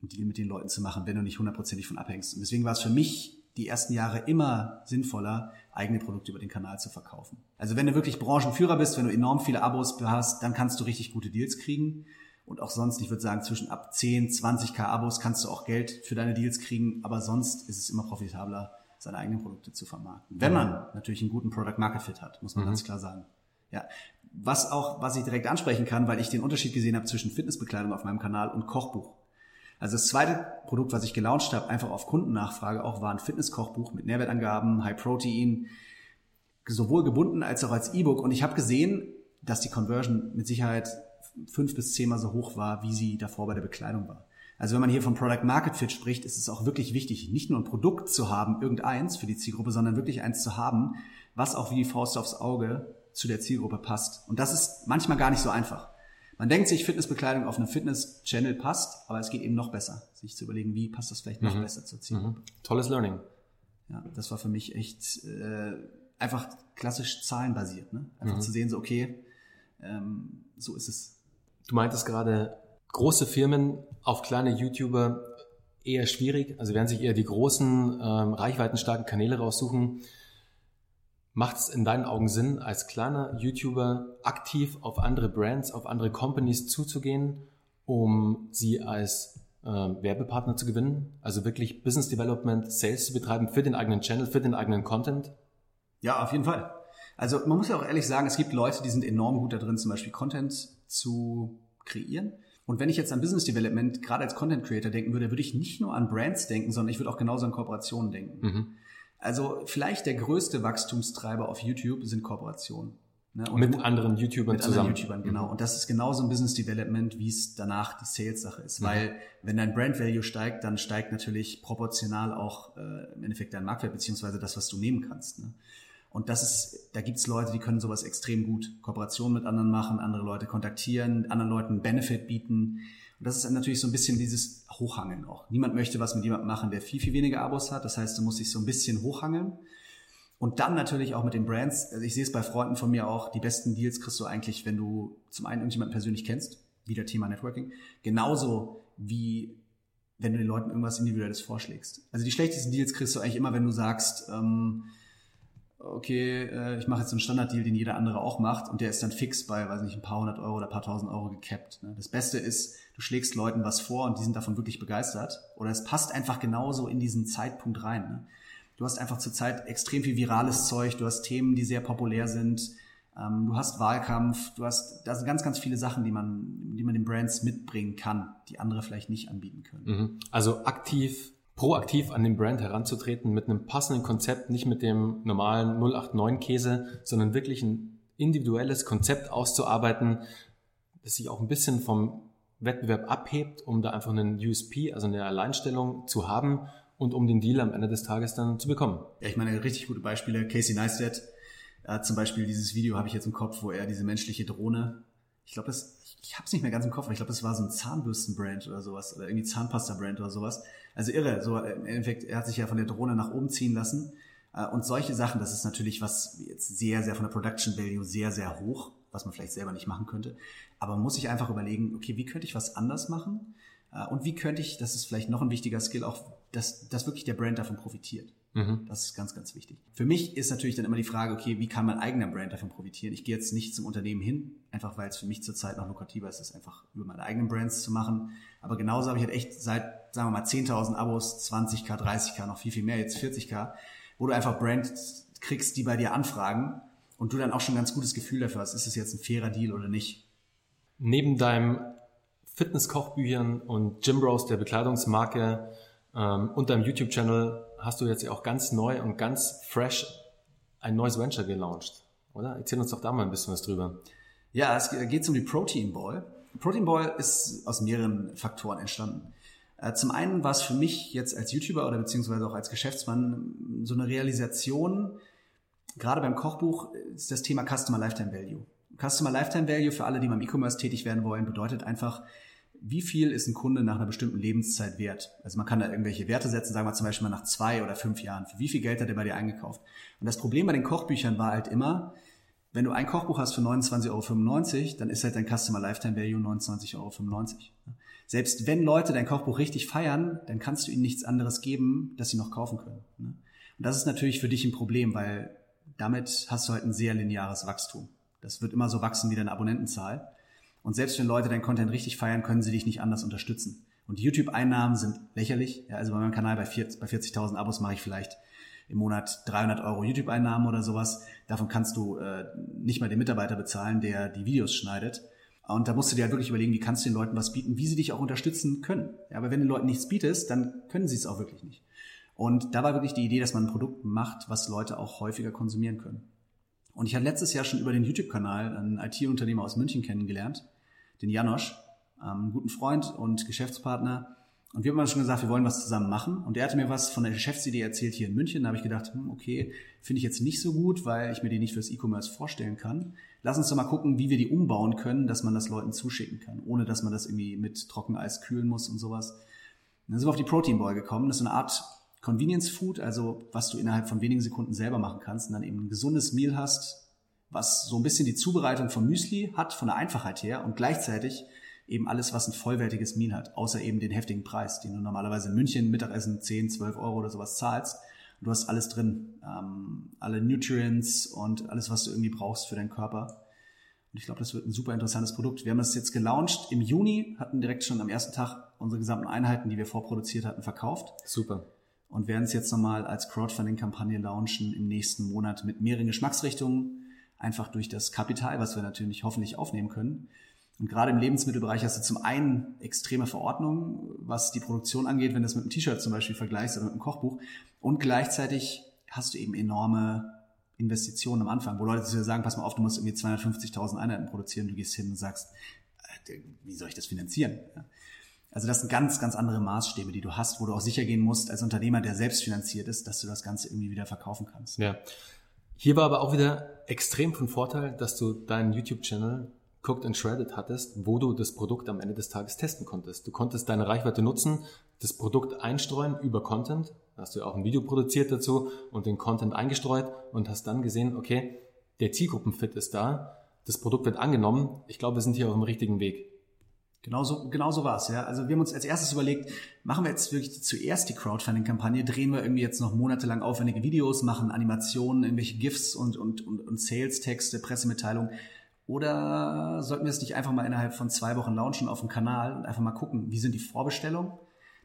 einen Deal mit den Leuten zu machen, wenn du nicht hundertprozentig von abhängst. Und deswegen war es für mich die ersten Jahre immer sinnvoller, eigene Produkte über den Kanal zu verkaufen. Also wenn du wirklich Branchenführer bist, wenn du enorm viele Abos hast, dann kannst du richtig gute Deals kriegen. Und auch sonst, ich würde sagen, zwischen ab 10, 20k Abos kannst du auch Geld für deine Deals kriegen, aber sonst ist es immer profitabler, seine eigenen Produkte zu vermarkten. Wenn man natürlich einen guten Product Market Fit hat, muss man mhm. ganz klar sagen. Ja. Was auch, was ich direkt ansprechen kann, weil ich den Unterschied gesehen habe zwischen Fitnessbekleidung auf meinem Kanal und Kochbuch. Also das zweite Produkt, was ich gelauncht habe, einfach auf Kundennachfrage auch, war ein Fitnesskochbuch mit Nährwertangaben, High Protein, sowohl gebunden als auch als E-Book. Und ich habe gesehen, dass die Conversion mit Sicherheit fünf bis zehnmal so hoch war, wie sie davor bei der Bekleidung war. Also wenn man hier vom Product Market Fit spricht, ist es auch wirklich wichtig, nicht nur ein Produkt zu haben, irgendeins für die Zielgruppe, sondern wirklich eins zu haben, was auch wie die Faust aufs Auge zu der Zielgruppe passt. Und das ist manchmal gar nicht so einfach. Man denkt sich, Fitnessbekleidung auf einem Fitness-Channel passt, aber es geht eben noch besser, sich zu überlegen, wie passt das vielleicht noch mhm. besser zur Zielgruppe. Mhm. Tolles Learning. Ja, das war für mich echt äh, einfach klassisch zahlenbasiert. Ne? Einfach mhm. zu sehen, so okay, ähm, so ist es. Du meintest gerade, große Firmen auf kleine YouTuber eher schwierig, also werden sich eher die großen, ähm, reichweitenstarken Kanäle raussuchen. Macht es in deinen Augen Sinn, als kleiner YouTuber aktiv auf andere Brands, auf andere Companies zuzugehen, um sie als äh, Werbepartner zu gewinnen? Also wirklich Business Development, Sales zu betreiben für den eigenen Channel, für den eigenen Content? Ja, auf jeden Fall. Also man muss ja auch ehrlich sagen, es gibt Leute, die sind enorm gut da drin, zum Beispiel Content zu kreieren. Und wenn ich jetzt an Business Development gerade als Content Creator denken würde, würde ich nicht nur an Brands denken, sondern ich würde auch genauso an Kooperationen denken. Mhm. Also vielleicht der größte Wachstumstreiber auf YouTube sind Kooperationen. Ne? mit anderen YouTubern mit zusammen. Anderen YouTubern, genau. Mhm. Und das ist genauso ein Business Development, wie es danach die Sales-Sache ist. Mhm. Weil wenn dein Brand Value steigt, dann steigt natürlich proportional auch äh, im Endeffekt dein Marktwert, beziehungsweise das, was du nehmen kannst. Ne? Und das ist, da gibt's Leute, die können sowas extrem gut. Kooperationen mit anderen machen, andere Leute kontaktieren, anderen Leuten Benefit bieten. Und das ist natürlich so ein bisschen dieses Hochhangeln auch. Niemand möchte was mit jemandem machen, der viel, viel weniger Abos hat. Das heißt, du musst dich so ein bisschen hochhangeln. Und dann natürlich auch mit den Brands. Also ich sehe es bei Freunden von mir auch, die besten Deals kriegst du eigentlich, wenn du zum einen irgendjemanden persönlich kennst, wieder Thema Networking, genauso wie wenn du den Leuten irgendwas Individuelles vorschlägst. Also die schlechtesten Deals kriegst du eigentlich immer, wenn du sagst, ähm, okay, äh, ich mache jetzt so einen Standarddeal, den jeder andere auch macht und der ist dann fix bei, weiß nicht, ein paar hundert Euro oder ein paar tausend Euro gekappt. Ne? Das Beste ist, du schlägst Leuten was vor und die sind davon wirklich begeistert oder es passt einfach genauso in diesen Zeitpunkt rein. Ne? Du hast einfach zurzeit extrem viel virales Zeug, du hast Themen, die sehr populär sind, ähm, du hast Wahlkampf, du hast, da sind ganz, ganz viele Sachen, die man, die man den Brands mitbringen kann, die andere vielleicht nicht anbieten können. Mhm. Also aktiv proaktiv an den Brand heranzutreten mit einem passenden Konzept, nicht mit dem normalen 089 Käse, sondern wirklich ein individuelles Konzept auszuarbeiten, das sich auch ein bisschen vom Wettbewerb abhebt, um da einfach einen USP, also eine Alleinstellung zu haben und um den Deal am Ende des Tages dann zu bekommen. Ja, ich meine, richtig gute Beispiele. Casey Neistat, äh, zum Beispiel dieses Video habe ich jetzt im Kopf, wo er diese menschliche Drohne, ich glaube, das, ich habe es nicht mehr ganz im Kopf, aber ich glaube, das war so ein Zahnbürstenbrand oder sowas oder irgendwie Zahnpasta-Brand oder sowas. Also irre. So im Endeffekt, er hat sich ja von der Drohne nach oben ziehen lassen. Äh, und solche Sachen, das ist natürlich was jetzt sehr, sehr von der Production Value sehr, sehr hoch, was man vielleicht selber nicht machen könnte. Aber muss sich einfach überlegen, okay, wie könnte ich was anders machen? Äh, und wie könnte ich, das ist vielleicht noch ein wichtiger Skill, auch, dass, dass wirklich der Brand davon profitiert. Mhm. Das ist ganz, ganz wichtig. Für mich ist natürlich dann immer die Frage, okay, wie kann mein eigener Brand davon profitieren? Ich gehe jetzt nicht zum Unternehmen hin, einfach weil es für mich zurzeit noch lukrativer ist, es einfach über meine eigenen Brands zu machen. Aber genauso habe ich halt echt seit, sagen wir mal, 10.000 Abos, 20k, 30k, noch viel, viel mehr, jetzt 40k, wo du einfach Brands kriegst, die bei dir anfragen und du dann auch schon ein ganz gutes Gefühl dafür hast, ist es jetzt ein fairer Deal oder nicht. Neben deinem Fitness-Kochbüchern und Gym Bros, der Bekleidungsmarke ähm, und deinem YouTube-Channel hast du jetzt ja auch ganz neu und ganz fresh ein neues Venture gelauncht, oder? Erzähl uns doch da mal ein bisschen was drüber. Ja, es geht um die Protein Ball. Protein Ball ist aus mehreren Faktoren entstanden. Äh, zum einen war es für mich jetzt als YouTuber oder beziehungsweise auch als Geschäftsmann so eine Realisation, gerade beim Kochbuch ist das Thema Customer Lifetime Value. Customer Lifetime Value für alle, die beim E-Commerce tätig werden wollen, bedeutet einfach, wie viel ist ein Kunde nach einer bestimmten Lebenszeit wert? Also man kann da irgendwelche Werte setzen, sagen wir zum Beispiel mal nach zwei oder fünf Jahren. Für wie viel Geld hat er bei dir eingekauft? Und das Problem bei den Kochbüchern war halt immer, wenn du ein Kochbuch hast für 29,95 Euro, dann ist halt dein Customer Lifetime Value 29,95 Euro. Selbst wenn Leute dein Kochbuch richtig feiern, dann kannst du ihnen nichts anderes geben, das sie noch kaufen können. Und das ist natürlich für dich ein Problem, weil damit hast du halt ein sehr lineares Wachstum. Das wird immer so wachsen wie deine Abonnentenzahl. Und selbst wenn Leute deinen Content richtig feiern, können sie dich nicht anders unterstützen. Und YouTube-Einnahmen sind lächerlich. Ja, also bei meinem Kanal bei 40.000 Abos mache ich vielleicht im Monat 300 Euro YouTube-Einnahmen oder sowas. Davon kannst du äh, nicht mal den Mitarbeiter bezahlen, der die Videos schneidet. Und da musst du dir halt wirklich überlegen, wie kannst du den Leuten was bieten, wie sie dich auch unterstützen können. Ja, aber wenn den Leuten nichts bietest, dann können sie es auch wirklich nicht. Und da war wirklich die Idee, dass man ein Produkt macht, was Leute auch häufiger konsumieren können. Und ich hatte letztes Jahr schon über den YouTube-Kanal einen IT-Unternehmer aus München kennengelernt, den Janosch, ähm, einen guten Freund und Geschäftspartner. Und wir haben mal schon gesagt, wir wollen was zusammen machen. Und er hatte mir was von der Geschäftsidee erzählt hier in München. Da habe ich gedacht, hm, okay, finde ich jetzt nicht so gut, weil ich mir die nicht fürs E-Commerce vorstellen kann. Lass uns doch mal gucken, wie wir die umbauen können, dass man das Leuten zuschicken kann, ohne dass man das irgendwie mit Trockeneis kühlen muss und sowas. Und dann sind wir auf die Protein Boy gekommen. Das ist eine Art Convenience Food, also was du innerhalb von wenigen Sekunden selber machen kannst und dann eben ein gesundes Meal hast, was so ein bisschen die Zubereitung von Müsli hat, von der Einfachheit her und gleichzeitig eben alles, was ein vollwertiges Meal hat, außer eben den heftigen Preis, den du normalerweise in München Mittagessen 10, 12 Euro oder sowas zahlst. Und du hast alles drin, ähm, alle Nutrients und alles, was du irgendwie brauchst für deinen Körper. Und ich glaube, das wird ein super interessantes Produkt. Wir haben das jetzt gelauncht im Juni, hatten direkt schon am ersten Tag unsere gesamten Einheiten, die wir vorproduziert hatten, verkauft. Super. Und werden es jetzt nochmal als Crowdfunding-Kampagne launchen im nächsten Monat mit mehreren Geschmacksrichtungen, einfach durch das Kapital, was wir natürlich hoffentlich aufnehmen können. Und gerade im Lebensmittelbereich hast du zum einen extreme Verordnungen, was die Produktion angeht, wenn du das mit einem T-Shirt zum Beispiel vergleichst oder mit einem Kochbuch. Und gleichzeitig hast du eben enorme Investitionen am Anfang, wo Leute dir sagen, pass mal auf, du musst irgendwie 250.000 Einheiten produzieren. Du gehst hin und sagst, wie soll ich das finanzieren? Also das sind ganz, ganz andere Maßstäbe, die du hast, wo du auch sicher gehen musst als Unternehmer, der selbst finanziert ist, dass du das Ganze irgendwie wieder verkaufen kannst. Ja. Hier war aber auch wieder extrem von Vorteil, dass du deinen YouTube-Channel Cooked and Shredded hattest, wo du das Produkt am Ende des Tages testen konntest. Du konntest deine Reichweite nutzen, das Produkt einstreuen über Content. Da hast du auch ein Video produziert dazu und den Content eingestreut und hast dann gesehen, okay, der Zielgruppenfit ist da, das Produkt wird angenommen. Ich glaube, wir sind hier auf dem richtigen Weg. Genauso, genauso war es, ja. Also wir haben uns als erstes überlegt, machen wir jetzt wirklich zuerst die Crowdfunding-Kampagne, drehen wir irgendwie jetzt noch monatelang aufwendige Videos, machen Animationen, irgendwelche GIFs und, und, und, und Sales-Texte, Pressemitteilungen oder sollten wir es nicht einfach mal innerhalb von zwei Wochen launchen auf dem Kanal und einfach mal gucken, wie sind die Vorbestellungen?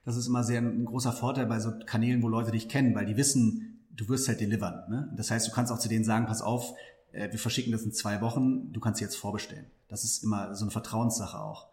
Das ist immer sehr ein großer Vorteil bei so Kanälen, wo Leute dich kennen, weil die wissen, du wirst halt delivern. Ne? Das heißt, du kannst auch zu denen sagen, pass auf, äh, wir verschicken das in zwei Wochen, du kannst jetzt vorbestellen. Das ist immer so eine Vertrauenssache auch.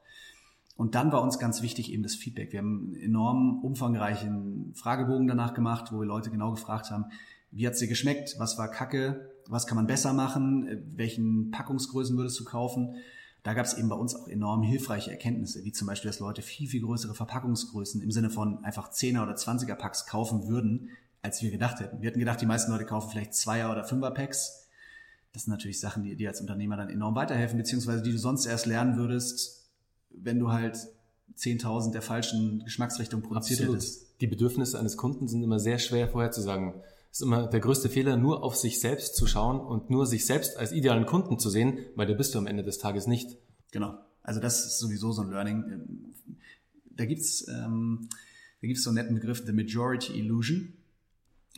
Und dann war uns ganz wichtig eben das Feedback. Wir haben einen enorm umfangreichen Fragebogen danach gemacht, wo wir Leute genau gefragt haben, wie hat's dir geschmeckt, was war Kacke, was kann man besser machen, welchen Packungsgrößen würdest du kaufen. Da gab es eben bei uns auch enorm hilfreiche Erkenntnisse, wie zum Beispiel, dass Leute viel, viel größere Verpackungsgrößen im Sinne von einfach 10er oder 20er Packs kaufen würden, als wir gedacht hätten. Wir hätten gedacht, die meisten Leute kaufen vielleicht 2er oder 5er Packs. Das sind natürlich Sachen, die dir als Unternehmer dann enorm weiterhelfen, beziehungsweise die du sonst erst lernen würdest, wenn du halt 10.000 der falschen Geschmacksrichtungen produziert Absolut. hättest. Die Bedürfnisse eines Kunden sind immer sehr schwer vorherzusagen ist immer der größte Fehler, nur auf sich selbst zu schauen und nur sich selbst als idealen Kunden zu sehen, weil der bist du am Ende des Tages nicht. Genau. Also das ist sowieso so ein Learning. Ähm, da gibt's ähm, da gibt's so einen netten Begriff, the Majority Illusion.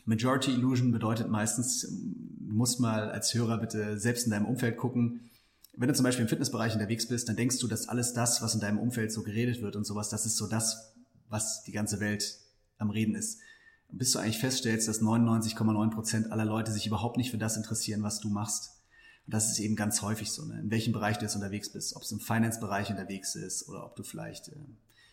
Majority Illusion bedeutet meistens, du musst mal als Hörer bitte selbst in deinem Umfeld gucken. Wenn du zum Beispiel im Fitnessbereich unterwegs bist, dann denkst du, dass alles das, was in deinem Umfeld so geredet wird und sowas, das ist so das, was die ganze Welt am Reden ist bis du eigentlich feststellst, dass 99,9 Prozent aller Leute sich überhaupt nicht für das interessieren, was du machst. Und das ist eben ganz häufig so, ne? in welchem Bereich du jetzt unterwegs bist, ob es im Finance-Bereich unterwegs ist oder ob du vielleicht, äh,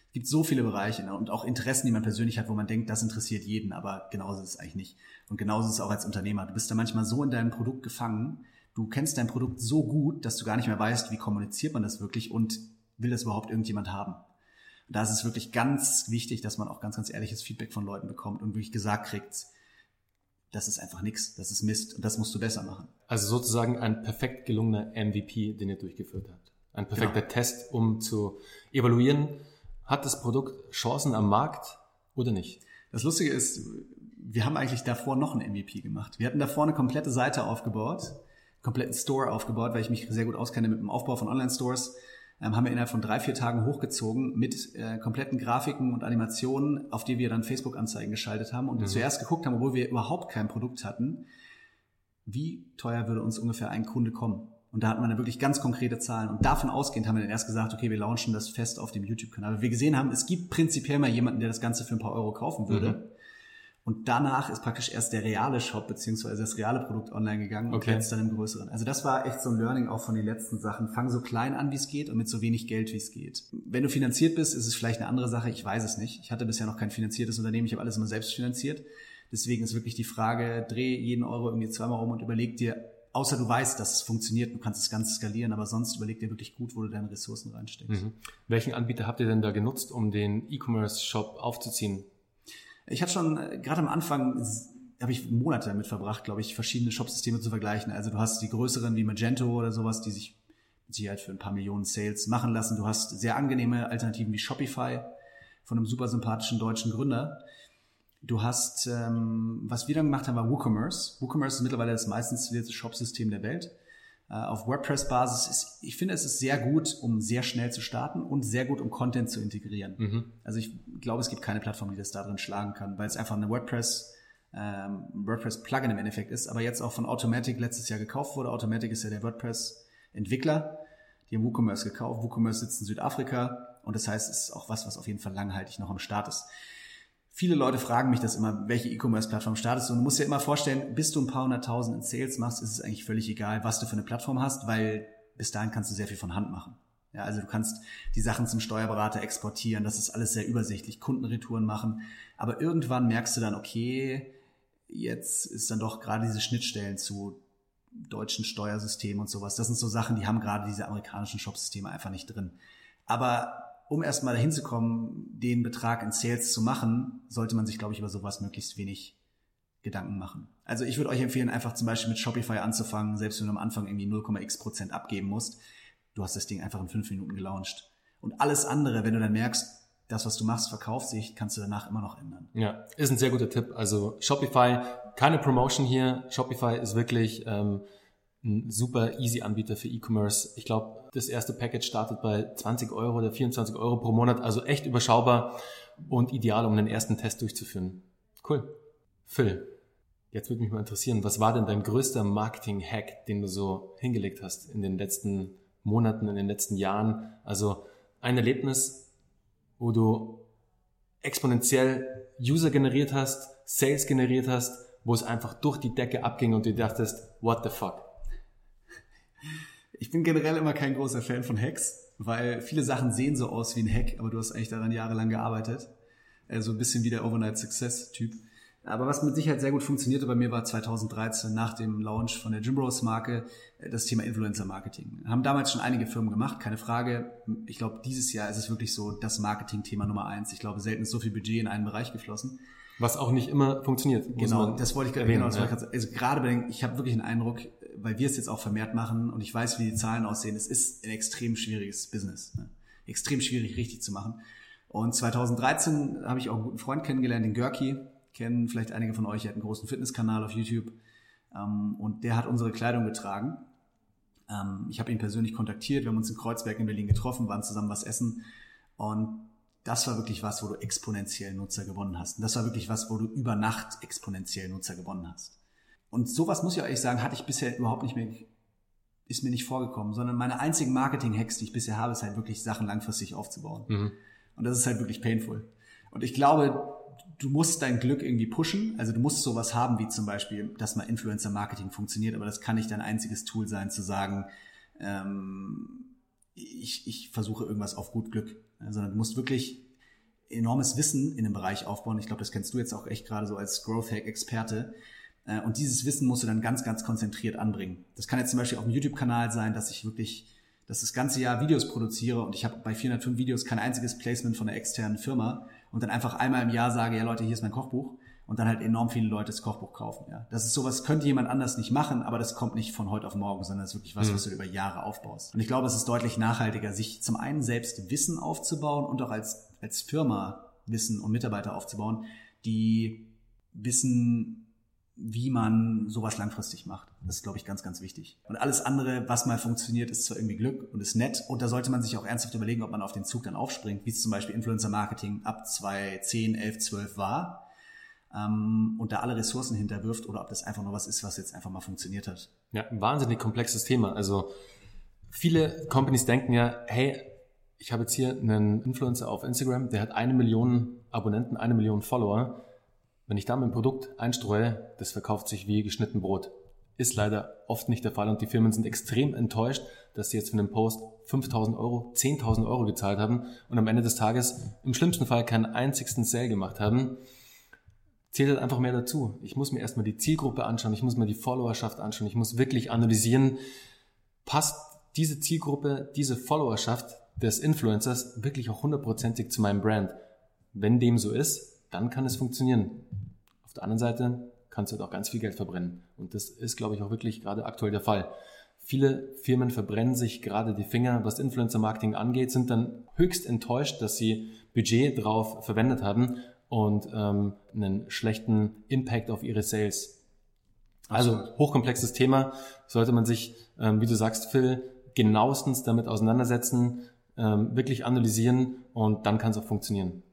es gibt so viele Bereiche ne? und auch Interessen, die man persönlich hat, wo man denkt, das interessiert jeden, aber genauso ist es eigentlich nicht. Und genauso ist es auch als Unternehmer. Du bist da manchmal so in deinem Produkt gefangen, du kennst dein Produkt so gut, dass du gar nicht mehr weißt, wie kommuniziert man das wirklich und will das überhaupt irgendjemand haben. Und da ist es wirklich ganz wichtig, dass man auch ganz, ganz ehrliches Feedback von Leuten bekommt und wirklich gesagt kriegt, das ist einfach nichts, das ist Mist und das musst du besser machen. Also sozusagen ein perfekt gelungener MVP, den ihr durchgeführt habt. Ein perfekter genau. Test, um zu evaluieren, hat das Produkt Chancen am Markt oder nicht? Das Lustige ist, wir haben eigentlich davor noch ein MVP gemacht. Wir hatten davor eine komplette Seite aufgebaut, kompletten Store aufgebaut, weil ich mich sehr gut auskenne mit dem Aufbau von Online-Stores ähm, haben wir innerhalb von drei, vier Tagen hochgezogen mit äh, kompletten Grafiken und Animationen, auf die wir dann Facebook-Anzeigen geschaltet haben und mhm. zuerst geguckt haben, obwohl wir überhaupt kein Produkt hatten, wie teuer würde uns ungefähr ein Kunde kommen. Und da hat man dann wirklich ganz konkrete Zahlen. Und davon ausgehend haben wir dann erst gesagt, okay, wir launchen das fest auf dem YouTube-Kanal. Weil wir gesehen haben, es gibt prinzipiell mal jemanden, der das Ganze für ein paar Euro kaufen würde. Mhm. Und danach ist praktisch erst der reale Shop beziehungsweise das reale Produkt online gegangen okay. und jetzt dann im größeren. Also das war echt so ein Learning auch von den letzten Sachen. Fang so klein an, wie es geht und mit so wenig Geld, wie es geht. Wenn du finanziert bist, ist es vielleicht eine andere Sache. Ich weiß es nicht. Ich hatte bisher noch kein finanziertes Unternehmen. Ich habe alles immer selbst finanziert. Deswegen ist wirklich die Frage, dreh jeden Euro irgendwie zweimal um und überleg dir, außer du weißt, dass es funktioniert, du kannst das Ganze skalieren, aber sonst überleg dir wirklich gut, wo du deine Ressourcen reinsteckst. Mhm. Welchen Anbieter habt ihr denn da genutzt, um den E-Commerce-Shop aufzuziehen? Ich hatte schon, äh, gerade am Anfang habe ich Monate damit verbracht, glaube ich, verschiedene Shopsysteme zu vergleichen. Also du hast die größeren wie Magento oder sowas, die sich mit Sicherheit für ein paar Millionen Sales machen lassen. Du hast sehr angenehme Alternativen wie Shopify von einem super sympathischen deutschen Gründer. Du hast, ähm, was wir dann gemacht haben, war WooCommerce. WooCommerce ist mittlerweile das meistens Shopsystem der Welt. Äh, auf WordPress-Basis ist, ich finde, es ist sehr gut, um sehr schnell zu starten und sehr gut, um Content zu integrieren. Mhm. Also ich glaube, es gibt keine Plattform, die das da drin schlagen kann, weil es einfach eine WordPress ähm, WordPress-Plugin im Endeffekt ist, aber jetzt auch von Automatic letztes Jahr gekauft wurde. Automatic ist ja der WordPress-Entwickler. Die haben WooCommerce gekauft. WooCommerce sitzt in Südafrika und das heißt, es ist auch was, was auf jeden Fall langhaltig noch am Start ist. Viele Leute fragen mich das immer, welche E-Commerce-Plattform startest du? Und du musst dir immer vorstellen, bis du ein paar hunderttausend in Sales machst, ist es eigentlich völlig egal, was du für eine Plattform hast, weil bis dahin kannst du sehr viel von Hand machen. Ja, also du kannst die Sachen zum Steuerberater exportieren, das ist alles sehr übersichtlich, Kundenretouren machen. Aber irgendwann merkst du dann, okay, jetzt ist dann doch gerade diese Schnittstellen zu deutschen Steuersystemen und sowas. Das sind so Sachen, die haben gerade diese amerikanischen Shopsysteme einfach nicht drin. Aber um erstmal dahin zu kommen, den Betrag in Sales zu machen, sollte man sich, glaube ich, über sowas möglichst wenig Gedanken machen. Also ich würde euch empfehlen, einfach zum Beispiel mit Shopify anzufangen, selbst wenn du am Anfang irgendwie 0,x Prozent abgeben musst. Du hast das Ding einfach in fünf Minuten gelauncht. Und alles andere, wenn du dann merkst, das, was du machst, verkauft sich, kannst du danach immer noch ändern. Ja, ist ein sehr guter Tipp. Also Shopify, keine Promotion hier. Shopify ist wirklich ähm, ein super easy Anbieter für E-Commerce. Ich glaube, das erste Package startet bei 20 Euro oder 24 Euro pro Monat, also echt überschaubar und ideal, um den ersten Test durchzuführen. Cool. Phil, jetzt würde mich mal interessieren, was war denn dein größter Marketing-Hack, den du so hingelegt hast in den letzten Monaten, in den letzten Jahren? Also ein Erlebnis, wo du exponentiell User generiert hast, Sales generiert hast, wo es einfach durch die Decke abging und du dachtest, what the fuck? Ich bin generell immer kein großer Fan von Hacks, weil viele Sachen sehen so aus wie ein Hack, aber du hast eigentlich daran jahrelang gearbeitet. Also ein bisschen wie der Overnight Success Typ. Aber was mit Sicherheit sehr gut funktionierte bei mir war 2013 nach dem Launch von der Jim Rose Marke äh, das Thema Influencer Marketing. Haben damals schon einige Firmen gemacht, keine Frage. Ich glaube, dieses Jahr ist es wirklich so das Marketing-Thema Nummer eins. Ich glaube, selten ist so viel Budget in einen Bereich geflossen. Was auch nicht immer funktioniert. Genau, das wollte ich gerade, genau, das ja. Also gerade bei den, ich habe wirklich einen Eindruck, weil wir es jetzt auch vermehrt machen und ich weiß, wie die Zahlen aussehen, es ist ein extrem schwieriges Business. Ne? Extrem schwierig, richtig zu machen. Und 2013 habe ich auch einen guten Freund kennengelernt, den Görki. Kennen vielleicht einige von euch, er hat einen großen Fitnesskanal auf YouTube. Ähm, und der hat unsere Kleidung getragen. Ähm, ich habe ihn persönlich kontaktiert, wir haben uns in Kreuzberg in Berlin getroffen, waren zusammen was essen. Und das war wirklich was, wo du exponentiell Nutzer gewonnen hast. Und das war wirklich was, wo du über Nacht exponentiell Nutzer gewonnen hast. Und sowas muss ich ehrlich sagen, hatte ich bisher überhaupt nicht mehr, ist mir nicht vorgekommen, sondern meine einzigen Marketing-Hacks, die ich bisher habe, ist halt wirklich Sachen langfristig aufzubauen. Mhm. Und das ist halt wirklich painful. Und ich glaube, du musst dein Glück irgendwie pushen. Also du musst sowas haben wie zum Beispiel, dass mal Influencer-Marketing funktioniert, aber das kann nicht dein einziges Tool sein, zu sagen, ähm, ich, ich versuche irgendwas auf gut Glück. Sondern du musst wirklich enormes Wissen in dem Bereich aufbauen. Ich glaube, das kennst du jetzt auch echt gerade so als Growth Hack-Experte. Äh, und dieses Wissen musst du dann ganz, ganz konzentriert anbringen. Das kann jetzt zum Beispiel auf dem YouTube-Kanal sein, dass ich wirklich dass das ganze Jahr Videos produziere und ich habe bei 405 Videos kein einziges Placement von einer externen Firma und dann einfach einmal im Jahr sage, ja Leute, hier ist mein Kochbuch und dann halt enorm viele Leute das Kochbuch kaufen. Ja. Das ist sowas, könnte jemand anders nicht machen, aber das kommt nicht von heute auf morgen, sondern das ist wirklich was, mhm. was du über Jahre aufbaust. Und ich glaube, es ist deutlich nachhaltiger, sich zum einen selbst Wissen aufzubauen und auch als, als Firma Wissen und Mitarbeiter aufzubauen, die wissen, wie man sowas langfristig macht. Das ist, glaube ich, ganz, ganz wichtig. Und alles andere, was mal funktioniert, ist zwar irgendwie Glück und ist nett. Und da sollte man sich auch ernsthaft überlegen, ob man auf den Zug dann aufspringt, wie es zum Beispiel Influencer Marketing ab 2010, 11, 12 war. Ähm, und da alle Ressourcen hinterwirft oder ob das einfach nur was ist, was jetzt einfach mal funktioniert hat. Ja, ein wahnsinnig komplexes Thema. Also viele Companies denken ja, hey, ich habe jetzt hier einen Influencer auf Instagram, der hat eine Million Abonnenten, eine Million Follower wenn ich da mein Produkt einstreue, das verkauft sich wie geschnitten Brot. Ist leider oft nicht der Fall und die Firmen sind extrem enttäuscht, dass sie jetzt für einen Post 5000 Euro, 10.000 Euro gezahlt haben und am Ende des Tages im schlimmsten Fall keinen einzigsten Sale gemacht haben. zählt halt einfach mehr dazu. Ich muss mir erstmal die Zielgruppe anschauen, ich muss mir die Followerschaft anschauen, ich muss wirklich analysieren, passt diese Zielgruppe, diese Followerschaft des Influencers wirklich auch hundertprozentig zu meinem Brand. Wenn dem so ist, dann kann es funktionieren. Auf der anderen Seite kannst du halt auch ganz viel Geld verbrennen. Und das ist, glaube ich, auch wirklich gerade aktuell der Fall. Viele Firmen verbrennen sich gerade die Finger, was Influencer-Marketing angeht, sind dann höchst enttäuscht, dass sie Budget drauf verwendet haben und ähm, einen schlechten Impact auf ihre Sales. Also hochkomplexes Thema, sollte man sich, ähm, wie du sagst, Phil, genauestens damit auseinandersetzen, ähm, wirklich analysieren und dann kann es auch funktionieren.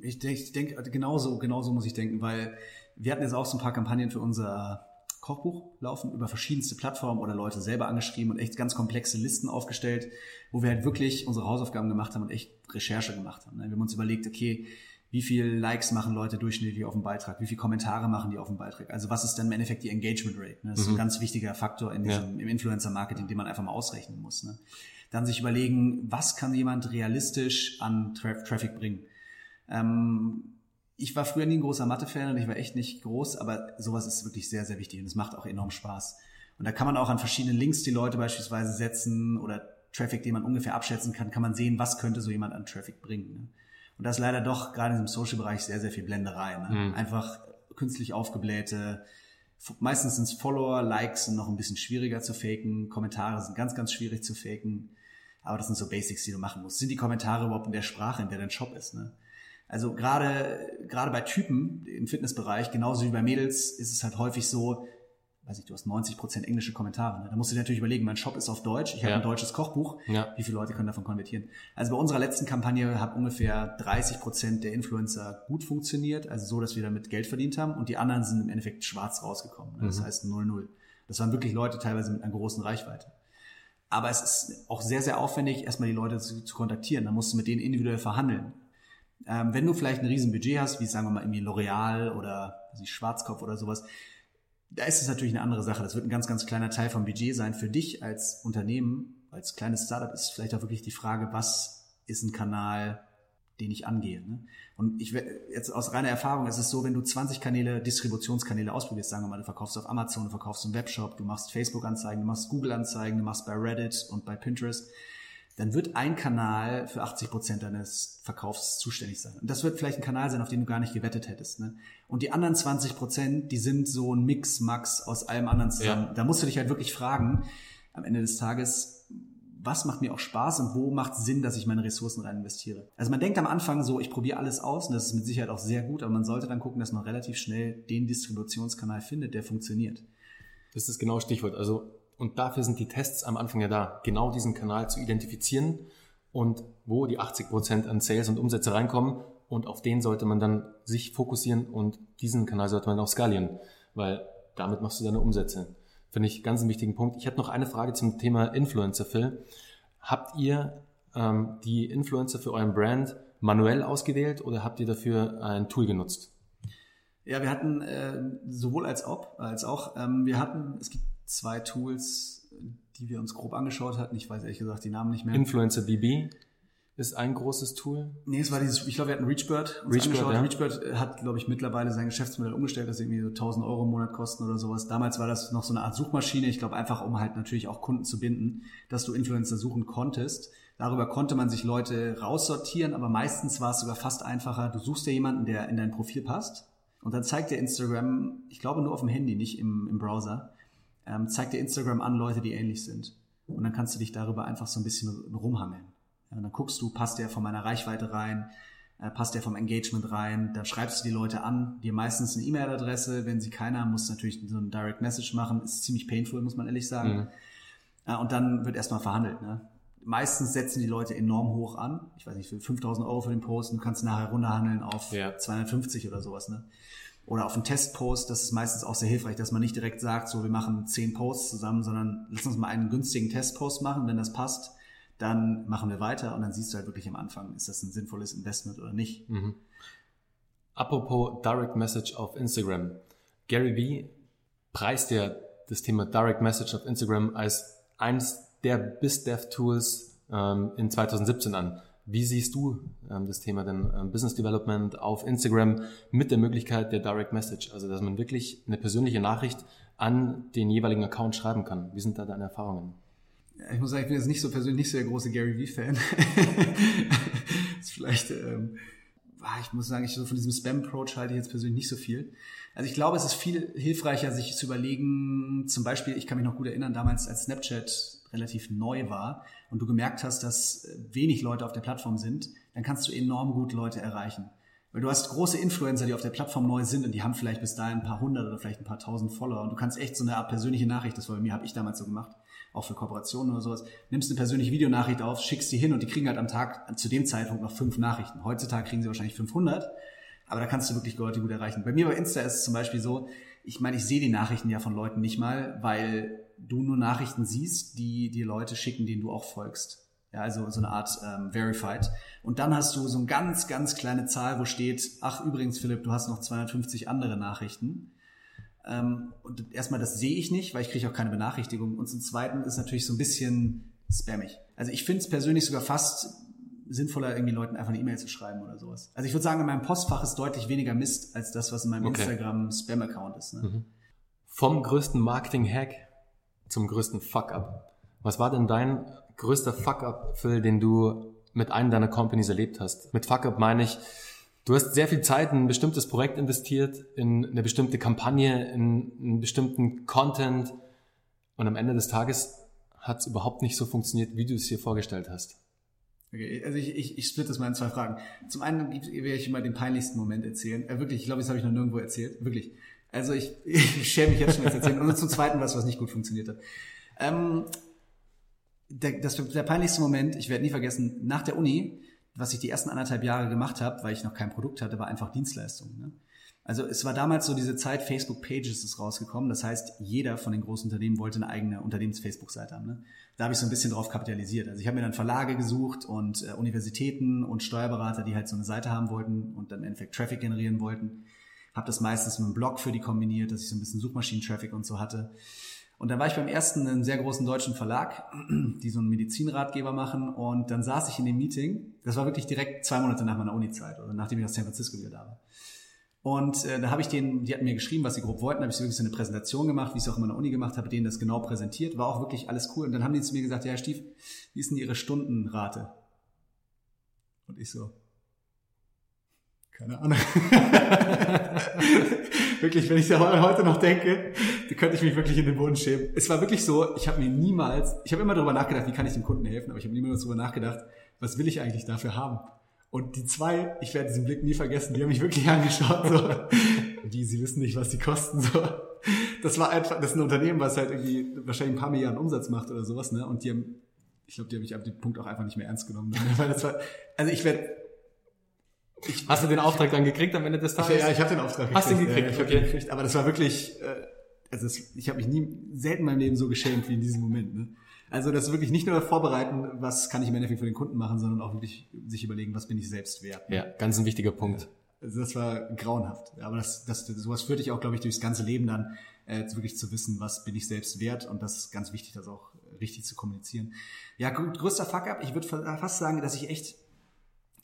Ich denke, ich denke genauso, genauso muss ich denken, weil wir hatten jetzt auch so ein paar Kampagnen für unser Kochbuch laufen über verschiedenste Plattformen oder Leute selber angeschrieben und echt ganz komplexe Listen aufgestellt, wo wir halt wirklich unsere Hausaufgaben gemacht haben und echt Recherche gemacht haben. Wir haben uns überlegt, okay, wie viel Likes machen Leute durchschnittlich auf dem Beitrag, wie viele Kommentare machen die auf dem Beitrag. Also was ist dann im Endeffekt die Engagement Rate? Das ist mhm. ein ganz wichtiger Faktor in diesem, ja. im Influencer-Marketing, den man einfach mal ausrechnen muss. Ne? Dann sich überlegen, was kann jemand realistisch an Tra Traffic bringen. Ähm, ich war früher nie ein großer Mathe-Fan und ich war echt nicht groß, aber sowas ist wirklich sehr, sehr wichtig und es macht auch enorm Spaß. Und da kann man auch an verschiedenen Links die Leute beispielsweise setzen oder Traffic, den man ungefähr abschätzen kann, kann man sehen, was könnte so jemand an Traffic bringen. Ne? Und das ist leider doch gerade in diesem Social-Bereich sehr, sehr viel Blenderei. Ne? Mhm. Einfach künstlich aufgeblähte, meistens sind es Follower, Likes sind noch ein bisschen schwieriger zu faken, Kommentare sind ganz, ganz schwierig zu faken. Aber das sind so Basics, die du machen musst. Sind die Kommentare überhaupt in der Sprache, in der dein Shop ist? Ne? Also gerade, gerade bei Typen im Fitnessbereich, genauso wie bei Mädels, ist es halt häufig so, weiß ich, du hast 90 Prozent englische Kommentare. Ne? Da musst du dir natürlich überlegen, mein Shop ist auf Deutsch, ich ja. habe ein deutsches Kochbuch. Ja. Wie viele Leute können davon konvertieren? Also bei unserer letzten Kampagne hat ungefähr 30 Prozent der Influencer gut funktioniert, also so, dass wir damit Geld verdient haben und die anderen sind im Endeffekt schwarz rausgekommen. Ne? Das mhm. heißt 0-0. Das waren wirklich Leute teilweise mit einer großen Reichweite. Aber es ist auch sehr, sehr aufwendig, erstmal die Leute zu, zu kontaktieren. Da musst du mit denen individuell verhandeln. Ähm, wenn du vielleicht ein riesen Budget hast, wie sagen wir mal irgendwie L'Oreal oder also Schwarzkopf oder sowas, da ist es natürlich eine andere Sache. Das wird ein ganz, ganz kleiner Teil vom Budget sein. Für dich als Unternehmen, als kleines Startup ist vielleicht auch wirklich die Frage, was ist ein Kanal, den ich angehe. Ne? Und ich jetzt aus reiner Erfahrung ist es so, wenn du 20 Kanäle, Distributionskanäle ausprobierst, sagen wir mal, du verkaufst auf Amazon, du verkaufst im Webshop, du machst Facebook-Anzeigen, du machst Google-Anzeigen, du machst bei Reddit und bei Pinterest, dann wird ein Kanal für 80 Prozent deines Verkaufs zuständig sein. Und das wird vielleicht ein Kanal sein, auf den du gar nicht gewettet hättest. Ne? Und die anderen 20 Prozent, die sind so ein Mix, Max aus allem anderen zusammen. Ja. Da musst du dich halt wirklich fragen, am Ende des Tages, was macht mir auch Spaß und wo macht Sinn, dass ich meine Ressourcen rein investiere. Also man denkt am Anfang so, ich probiere alles aus und das ist mit Sicherheit auch sehr gut, aber man sollte dann gucken, dass man relativ schnell den Distributionskanal findet, der funktioniert. Das ist genau Stichwort. Also und dafür sind die Tests am Anfang ja da, genau diesen Kanal zu identifizieren und wo die 80 Prozent an Sales und Umsätze reinkommen. Und auf den sollte man dann sich fokussieren und diesen Kanal sollte man auch skalieren, weil damit machst du deine Umsätze. Finde ich ganz einen wichtigen Punkt. Ich hätte noch eine Frage zum Thema Influencer, Phil. Habt ihr ähm, die Influencer für euren Brand manuell ausgewählt oder habt ihr dafür ein Tool genutzt? Ja, wir hatten äh, sowohl als ob, als auch, ähm, wir hatten, es gibt zwei Tools, die wir uns grob angeschaut hatten. Ich weiß ehrlich gesagt die Namen nicht mehr. Influencer BB ist ein großes Tool. Nee, es war dieses, ich glaube, wir hatten Reachbird uns Reachbird, angeschaut. Ja. Reachbird hat, glaube ich, mittlerweile sein Geschäftsmodell umgestellt, dass irgendwie so 1000 Euro im Monat kosten oder sowas. Damals war das noch so eine Art Suchmaschine. Ich glaube, einfach, um halt natürlich auch Kunden zu binden, dass du Influencer suchen konntest. Darüber konnte man sich Leute raussortieren, aber meistens war es sogar fast einfacher. Du suchst dir jemanden, der in dein Profil passt. Und dann zeigt dir Instagram, ich glaube nur auf dem Handy, nicht im, im Browser, ähm, zeigt dir Instagram an Leute, die ähnlich sind. Und dann kannst du dich darüber einfach so ein bisschen rumhangeln. Ja, und dann guckst du, passt der von meiner Reichweite rein, äh, passt der vom Engagement rein, dann schreibst du die Leute an, dir meistens eine E-Mail-Adresse, wenn sie keiner haben, musst du natürlich so ein Direct Message machen, ist ziemlich painful, muss man ehrlich sagen. Mhm. Äh, und dann wird erstmal verhandelt. Ne? Meistens setzen die Leute enorm hoch an. Ich weiß nicht, für 5000 Euro für den Post, du kannst nachher runterhandeln auf ja. 250 oder sowas. Ne? Oder auf einen Testpost, das ist meistens auch sehr hilfreich, dass man nicht direkt sagt, so wir machen zehn Posts zusammen, sondern lass uns mal einen günstigen Testpost machen, wenn das passt, dann machen wir weiter und dann siehst du halt wirklich am Anfang, ist das ein sinnvolles Investment oder nicht. Mhm. Apropos Direct Message auf Instagram. Gary Vee preist ja das Thema Direct Message auf Instagram als eines der BizDev Tools ähm, in 2017 an. Wie siehst du ähm, das Thema denn ähm, Business Development auf Instagram mit der Möglichkeit der Direct Message? Also, dass man wirklich eine persönliche Nachricht an den jeweiligen Account schreiben kann. Wie sind da deine Erfahrungen? Ich muss sagen, ich bin jetzt nicht so persönlich nicht so der große Gary Vee-Fan. <laughs> ist vielleicht, ähm, ah, ich muss sagen, ich so von diesem Spam-Approach halte ich jetzt persönlich nicht so viel. Also ich glaube, es ist viel hilfreicher, sich zu überlegen, zum Beispiel, ich kann mich noch gut erinnern, damals als Snapchat relativ neu war und du gemerkt hast, dass wenig Leute auf der Plattform sind, dann kannst du enorm gut Leute erreichen. Weil du hast große Influencer, die auf der Plattform neu sind und die haben vielleicht bis dahin ein paar hundert oder vielleicht ein paar tausend Follower und du kannst echt so eine Art persönliche Nachricht, das war bei mir, habe ich damals so gemacht, auch für Kooperationen oder sowas, nimmst eine persönliche Videonachricht auf, schickst die hin und die kriegen halt am Tag zu dem Zeitpunkt noch fünf Nachrichten. Heutzutage kriegen sie wahrscheinlich 500, aber da kannst du wirklich Leute gut erreichen. Bei mir bei Insta ist es zum Beispiel so, ich meine, ich sehe die Nachrichten ja von Leuten nicht mal, weil du nur Nachrichten siehst, die dir Leute schicken, denen du auch folgst. Ja, also so eine Art ähm, Verified. Und dann hast du so eine ganz, ganz kleine Zahl, wo steht, ach übrigens, Philipp, du hast noch 250 andere Nachrichten. Ähm, und erstmal, das sehe ich nicht, weil ich kriege auch keine Benachrichtigung. Und zum Zweiten ist natürlich so ein bisschen spammig. Also ich finde es persönlich sogar fast sinnvoller, irgendwie Leuten einfach eine E-Mail zu schreiben oder sowas. Also ich würde sagen, in meinem Postfach ist deutlich weniger Mist als das, was in meinem okay. Instagram-Spam-Account ist. Ne? Mhm. Vom größten Marketing-Hack zum größten Fuck-up. Was war denn dein größter Fuck-up, Phil, den du mit einem deiner Companies erlebt hast? Mit Fuck-up meine ich, du hast sehr viel Zeit in ein bestimmtes Projekt investiert, in eine bestimmte Kampagne, in einen bestimmten Content und am Ende des Tages hat es überhaupt nicht so funktioniert, wie du es dir vorgestellt hast. Okay, also ich, ich, ich split das mal in zwei Fragen. Zum einen werde ich mal den peinlichsten Moment erzählen. Äh, wirklich, ich glaube, das habe ich noch nirgendwo erzählt. Wirklich. Also ich, <laughs> ich schäme mich jetzt schon jetzt erzählen. Und zum zweiten was, was nicht gut funktioniert hat. Ähm, der, das, der peinlichste Moment, ich werde nie vergessen, nach der Uni, was ich die ersten anderthalb Jahre gemacht habe, weil ich noch kein Produkt hatte, war einfach Dienstleistung. Ne? Also es war damals so diese Zeit, Facebook Pages ist rausgekommen. Das heißt, jeder von den großen Unternehmen wollte eine eigene Unternehmens-Facebook-Seite haben. Ne? Da habe ich so ein bisschen drauf kapitalisiert. Also ich habe mir dann Verlage gesucht und äh, Universitäten und Steuerberater, die halt so eine Seite haben wollten und dann im Endeffekt Traffic generieren wollten. Habe das meistens mit einem Blog für die kombiniert, dass ich so ein bisschen Suchmaschinen-Traffic und so hatte. Und dann war ich beim ersten einem sehr großen deutschen Verlag, <clears throat> die so einen Medizinratgeber machen. Und dann saß ich in dem Meeting. Das war wirklich direkt zwei Monate nach meiner Uni-Zeit, oder nachdem ich aus San Francisco wieder da war. Und äh, da habe ich denen, die hatten mir geschrieben, was sie grob wollten, habe ich so wirklich so eine Präsentation gemacht, wie ich es auch in meiner Uni gemacht habe, denen das genau präsentiert, war auch wirklich alles cool. Und dann haben die zu mir gesagt, ja, Herr Stief, wie ist denn Ihre Stundenrate? Und ich so, keine Ahnung. <laughs> wirklich, wenn ich da heute noch denke, könnte ich mich wirklich in den Boden schämen. Es war wirklich so, ich habe mir niemals, ich habe immer darüber nachgedacht, wie kann ich dem Kunden helfen, aber ich habe niemals darüber nachgedacht, was will ich eigentlich dafür haben. Und die zwei, ich werde diesen Blick nie vergessen, die haben mich wirklich angeschaut, so, wie, sie wissen nicht, was die kosten, so. Das war einfach, das ist ein Unternehmen, was halt irgendwie wahrscheinlich ein paar Milliarden Umsatz macht oder sowas, ne, und die haben, ich glaube, die habe ich ab dem Punkt auch einfach nicht mehr ernst genommen, ne? weil das war, also ich werde, ich, Hast du den Auftrag dann gekriegt am Ende des Tages? Ja, ich habe den Auftrag gekriegt. Hast du ihn gekriegt? Ja, ich okay. gekriegt, aber das war wirklich, äh, also es, ich habe mich nie selten in meinem Leben so geschämt wie in diesem Moment. Ne? Also das ist wirklich nicht nur vorbereiten, was kann ich im Endeffekt für den Kunden machen, sondern auch wirklich sich überlegen, was bin ich selbst wert. Ne? Ja, ganz ein wichtiger Punkt. Also das war grauenhaft. Aber das, das, sowas führt dich auch, glaube ich, durchs ganze Leben dann, äh, wirklich zu wissen, was bin ich selbst wert. Und das ist ganz wichtig, das auch richtig zu kommunizieren. Ja, größter Fuck-up. Ich würde fast sagen, dass ich echt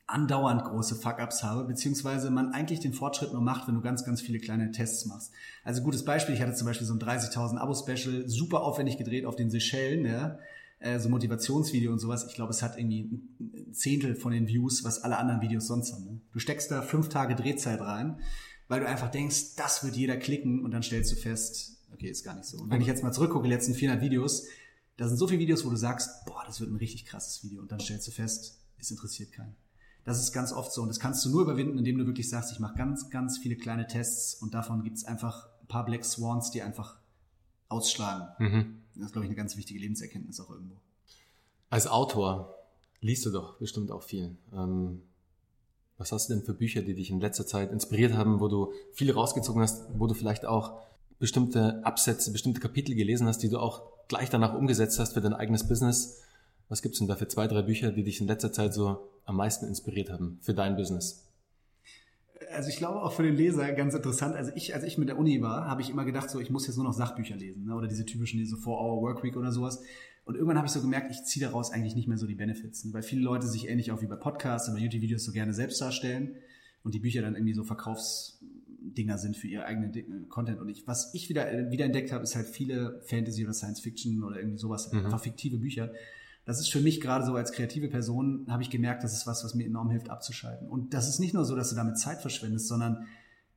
andauernd große Fuck-ups habe, beziehungsweise man eigentlich den Fortschritt nur macht, wenn du ganz, ganz viele kleine Tests machst. Also gutes Beispiel, ich hatte zum Beispiel so ein 30.000 Abo-Special, super aufwendig gedreht auf den Seychellen, ja, äh, so Motivationsvideo und sowas. Ich glaube, es hat irgendwie ein Zehntel von den Views, was alle anderen Videos sonst haben. Ne? Du steckst da fünf Tage Drehzeit rein, weil du einfach denkst, das wird jeder klicken und dann stellst du fest, okay, ist gar nicht so. Und wenn ich jetzt mal zurückgucke, die letzten 400 Videos, da sind so viele Videos, wo du sagst, boah, das wird ein richtig krasses Video und dann stellst du fest, es interessiert keinen. Das ist ganz oft so. Und das kannst du nur überwinden, indem du wirklich sagst, ich mache ganz, ganz viele kleine Tests und davon gibt es einfach ein paar Black Swans, die einfach ausschlagen. Mhm. Das ist, glaube ich, eine ganz wichtige Lebenserkenntnis auch irgendwo. Als Autor liest du doch bestimmt auch viel. Ähm, was hast du denn für Bücher, die dich in letzter Zeit inspiriert haben, wo du viel rausgezogen hast, wo du vielleicht auch bestimmte Absätze, bestimmte Kapitel gelesen hast, die du auch gleich danach umgesetzt hast für dein eigenes Business? Was gibt's denn da für zwei, drei Bücher, die dich in letzter Zeit so am meisten inspiriert haben für dein Business? also ich glaube auch für den Leser ganz interessant. Also ich, als ich mit der Uni war, habe ich immer gedacht, so ich muss jetzt nur noch Sachbücher lesen ne? oder diese typischen diese 4-Hour-Workweek oder sowas. Und irgendwann habe ich so gemerkt, ich ziehe daraus eigentlich nicht mehr so die Benefits, ne? weil viele Leute sich ähnlich auch wie bei Podcasts oder YouTube-Videos so gerne selbst darstellen und die Bücher dann irgendwie so Verkaufsdinger sind für ihr eigenen Content. Und ich, was ich wieder, wieder entdeckt habe, ist halt viele Fantasy oder Science Fiction oder irgendwie sowas, mhm. einfach fiktive Bücher. Das ist für mich gerade so als kreative Person, habe ich gemerkt, das ist was, was mir enorm hilft abzuschalten. Und das ist nicht nur so, dass du damit Zeit verschwendest, sondern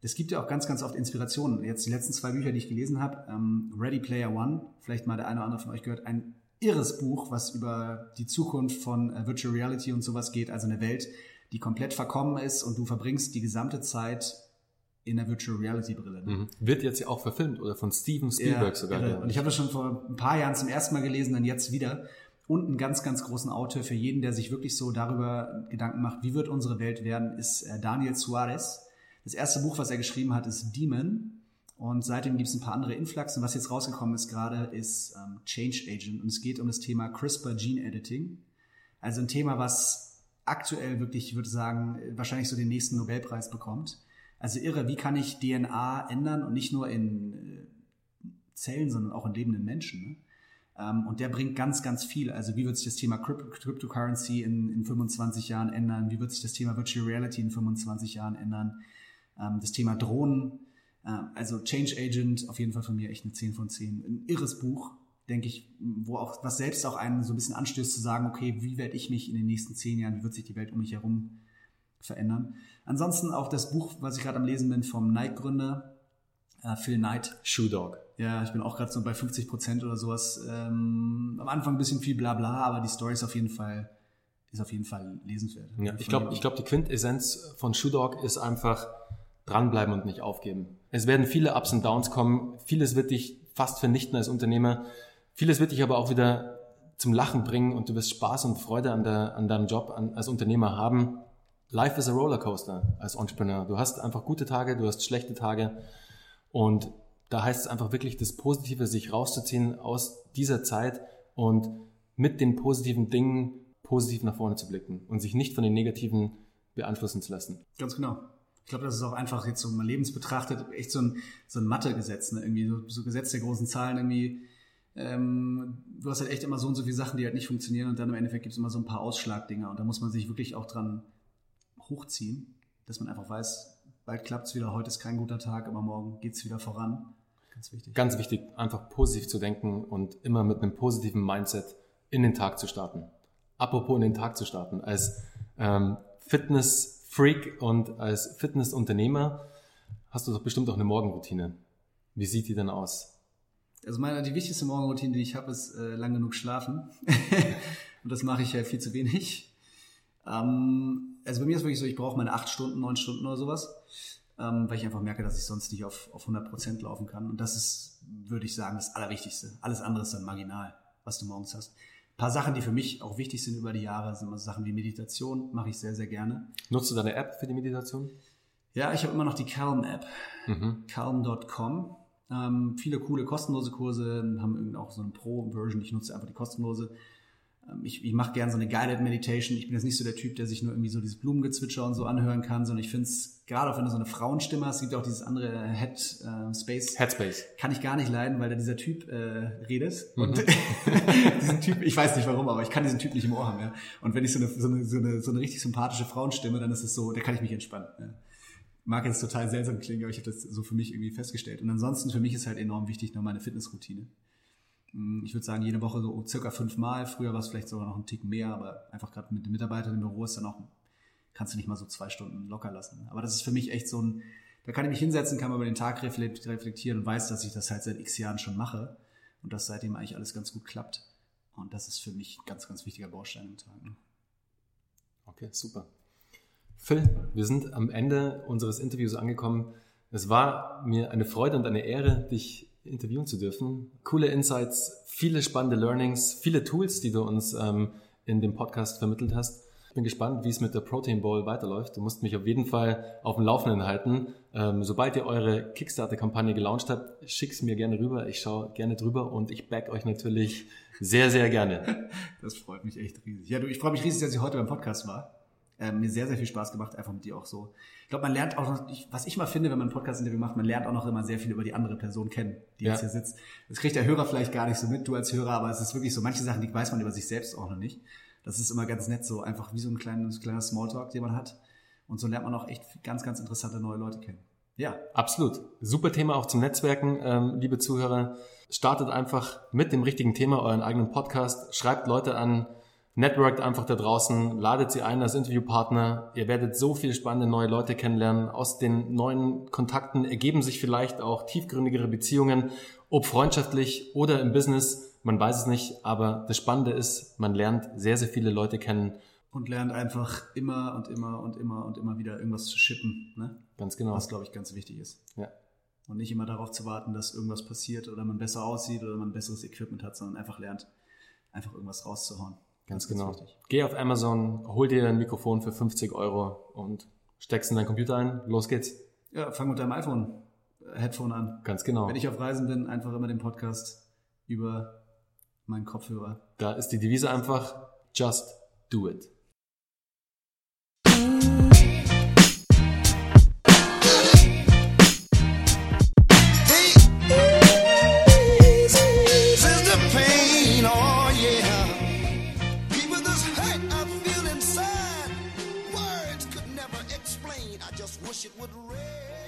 es gibt ja auch ganz, ganz oft Inspirationen. Jetzt die letzten zwei Bücher, die ich gelesen habe, ähm, Ready Player One, vielleicht mal der eine oder andere von euch gehört, ein irres Buch, was über die Zukunft von äh, Virtual Reality und sowas geht, also eine Welt, die komplett verkommen ist und du verbringst die gesamte Zeit in der Virtual Reality Brille. Ne? Mhm. Wird jetzt ja auch verfilmt oder von Steven Spielberg ja, sogar. Ja. Und ich habe das schon vor ein paar Jahren zum ersten Mal gelesen, dann jetzt wieder. Und einen ganz, ganz großen Autor für jeden, der sich wirklich so darüber Gedanken macht, wie wird unsere Welt werden, ist äh, Daniel Suarez. Das erste Buch, was er geschrieben hat, ist Demon. Und seitdem gibt es ein paar andere Influx. Und was jetzt rausgekommen ist gerade, ist ähm, Change Agent. Und es geht um das Thema CRISPR Gene Editing. Also ein Thema, was aktuell wirklich, ich würde sagen, wahrscheinlich so den nächsten Nobelpreis bekommt. Also irre, wie kann ich DNA ändern und nicht nur in äh, Zellen, sondern auch in lebenden Menschen. Ne? Ähm, und der bringt ganz, ganz viel. Also wie wird sich das Thema Cryptocurrency in, in 25 Jahren ändern? Wie wird sich das Thema Virtual Reality in 25 Jahren ändern? Ähm, das Thema Drohnen. Äh, also Change Agent, auf jeden Fall von mir echt eine 10 von 10. Ein irres Buch denke ich, wo auch, was selbst auch einen so ein bisschen anstößt zu sagen, okay, wie werde ich mich in den nächsten zehn Jahren, wie wird sich die Welt um mich herum verändern? Ansonsten auch das Buch, was ich gerade am Lesen bin, vom Nike-Gründer, äh, Phil Knight. Shoe Dog. Ja, ich bin auch gerade so bei 50 Prozent oder sowas. Ähm, am Anfang ein bisschen viel Blabla, aber die Story ist auf jeden Fall, ist auf jeden Fall lesenswert. Ja, ich glaube, ich glaube, die Quintessenz von Shoe Dog ist einfach dranbleiben und nicht aufgeben. Es werden viele Ups und Downs kommen. Vieles wird dich fast vernichten als Unternehmer. Vieles wird dich aber auch wieder zum Lachen bringen und du wirst Spaß und Freude an, der, an deinem Job an, als Unternehmer haben. Life is a Rollercoaster als Entrepreneur. Du hast einfach gute Tage, du hast schlechte Tage und da heißt es einfach wirklich, das Positive sich rauszuziehen aus dieser Zeit und mit den positiven Dingen positiv nach vorne zu blicken und sich nicht von den negativen beeinflussen zu lassen. Ganz genau. Ich glaube, das ist auch einfach jetzt so mal lebensbetrachtet echt so ein, so ein Mathe-Gesetz, ne? irgendwie so, so Gesetz der großen Zahlen irgendwie ähm, du hast halt echt immer so und so viele Sachen, die halt nicht funktionieren und dann im Endeffekt gibt es immer so ein paar Ausschlagdinger und da muss man sich wirklich auch dran hochziehen, dass man einfach weiß, bald klappt es wieder, heute ist kein guter Tag, aber morgen geht es wieder voran. Ganz wichtig. Ganz wichtig, einfach positiv zu denken und immer mit einem positiven Mindset in den Tag zu starten. Apropos in den Tag zu starten, als ähm, Fitness-Freak und als Fitnessunternehmer hast du doch bestimmt auch eine Morgenroutine. Wie sieht die denn aus? Also meine, die wichtigste Morgenroutine, die ich habe, ist äh, lang genug schlafen. <laughs> und das mache ich ja viel zu wenig. Ähm, also bei mir ist wirklich so, ich brauche meine acht Stunden, neun Stunden oder sowas, ähm, weil ich einfach merke, dass ich sonst nicht auf, auf 100 Prozent laufen kann. Und das ist, würde ich sagen, das Allerwichtigste. Alles andere ist dann marginal, was du morgens hast. Ein paar Sachen, die für mich auch wichtig sind über die Jahre, sind immer Sachen wie Meditation, mache ich sehr, sehr gerne. Nutzt du deine App für die Meditation? Ja, ich habe immer noch die Calm-App. Mhm. Calm.com ähm, viele coole kostenlose Kurse, haben auch so eine Pro-Version, ich nutze einfach die kostenlose. Ähm, ich, ich mache gerne so eine Guided Meditation. Ich bin jetzt nicht so der Typ, der sich nur irgendwie so dieses Blumengezwitscher und so anhören kann, sondern ich finde es, gerade auch wenn du so eine Frauenstimme hast, es gibt auch dieses andere Head äh, Space. Headspace. Kann ich gar nicht leiden, weil da dieser Typ äh, redet. Mhm. Und <laughs> diesen Typ, ich weiß nicht warum, aber ich kann diesen Typ nicht im Ohr haben. Ja? Und wenn ich so eine, so eine, so eine, so eine richtig sympathische Frauenstimme, dann ist es so, da kann ich mich entspannen. Ja? mag jetzt total seltsam klingen, aber ich habe das so für mich irgendwie festgestellt. Und ansonsten für mich ist halt enorm wichtig noch meine Fitnessroutine. Mm, ich würde sagen, jede Woche so circa fünfmal. Früher war es vielleicht sogar noch ein Tick mehr, aber einfach gerade mit den Mitarbeitern im Büro ist dann auch, kannst du nicht mal so zwei Stunden locker lassen. Aber das ist für mich echt so ein, da kann ich mich hinsetzen, kann mal über den Tag reflektieren und weiß, dass ich das halt seit x Jahren schon mache und dass seitdem eigentlich alles ganz gut klappt. Und das ist für mich ein ganz, ganz wichtiger Baustein im Tag. Ne? Okay, super. Phil, wir sind am Ende unseres Interviews angekommen. Es war mir eine Freude und eine Ehre, dich interviewen zu dürfen. Coole Insights, viele spannende Learnings, viele Tools, die du uns ähm, in dem Podcast vermittelt hast. Ich bin gespannt, wie es mit der Protein Bowl weiterläuft. Du musst mich auf jeden Fall auf dem Laufenden halten. Ähm, sobald ihr eure Kickstarter-Kampagne gelauncht habt, schick's mir gerne rüber. Ich schaue gerne drüber und ich back euch natürlich sehr, sehr gerne. <laughs> Das freut mich echt riesig. Ja, du, ich freue mich riesig, dass ich heute beim Podcast war. Äh, mir sehr, sehr viel Spaß gemacht, einfach mit dir auch so. Ich glaube, man lernt auch noch, ich, was ich mal finde, wenn man ein Podcast-Interview macht, man lernt auch noch immer sehr viel über die andere Person kennen, die Ja. jetzt hier sitzt. Das kriegt der Hörer vielleicht gar nicht so mit, du als Hörer, aber es ist wirklich so, manche Sachen, die weiß man über sich selbst auch noch nicht. Das ist immer ganz nett, so einfach wie so ein kleines, kleiner Smalltalk, den man hat. Und so lernt man auch echt ganz, ganz interessante neue Leute kennen. Ja, Absolut. Super Thema auch zum Netzwerken, ähm, liebe Zuhörer. Startet einfach mit dem richtigen Thema euren eigenen Podcast. Schreibt Leute an, networkt einfach da draußen, ladet sie ein als Interviewpartner. Ihr werdet so viele spannende neue Leute kennenlernen. Aus den neuen Kontakten ergeben sich vielleicht auch tiefgründigere Beziehungen, ob freundschaftlich oder im Business. Man weiß es nicht, aber das Spannende ist, man lernt sehr, sehr viele Leute kennen. und lernt einfach immer und immer und immer und immer wieder irgendwas zu shippen, ne? Ganz genau. was glaube ich ganz wichtig ist. Ja. Und nicht immer darauf zu warten, dass irgendwas passiert oder man besser aussieht oder man besseres Equipment hat, sondern einfach lernt, einfach irgendwas rauszuhauen. Ganz genau. Geh auf Amazon, hol dir ein Mikrofon für 50 Euro und steckst in deinen Computer ein. Los geht's. Ja, fang mit deinem iPhone, äh, Headphone an. Ganz genau. Wenn ich auf Reisen bin, einfach immer den Podcast über meinen Kopfhörer. Da ist die Devise einfach, just do it. It would rain.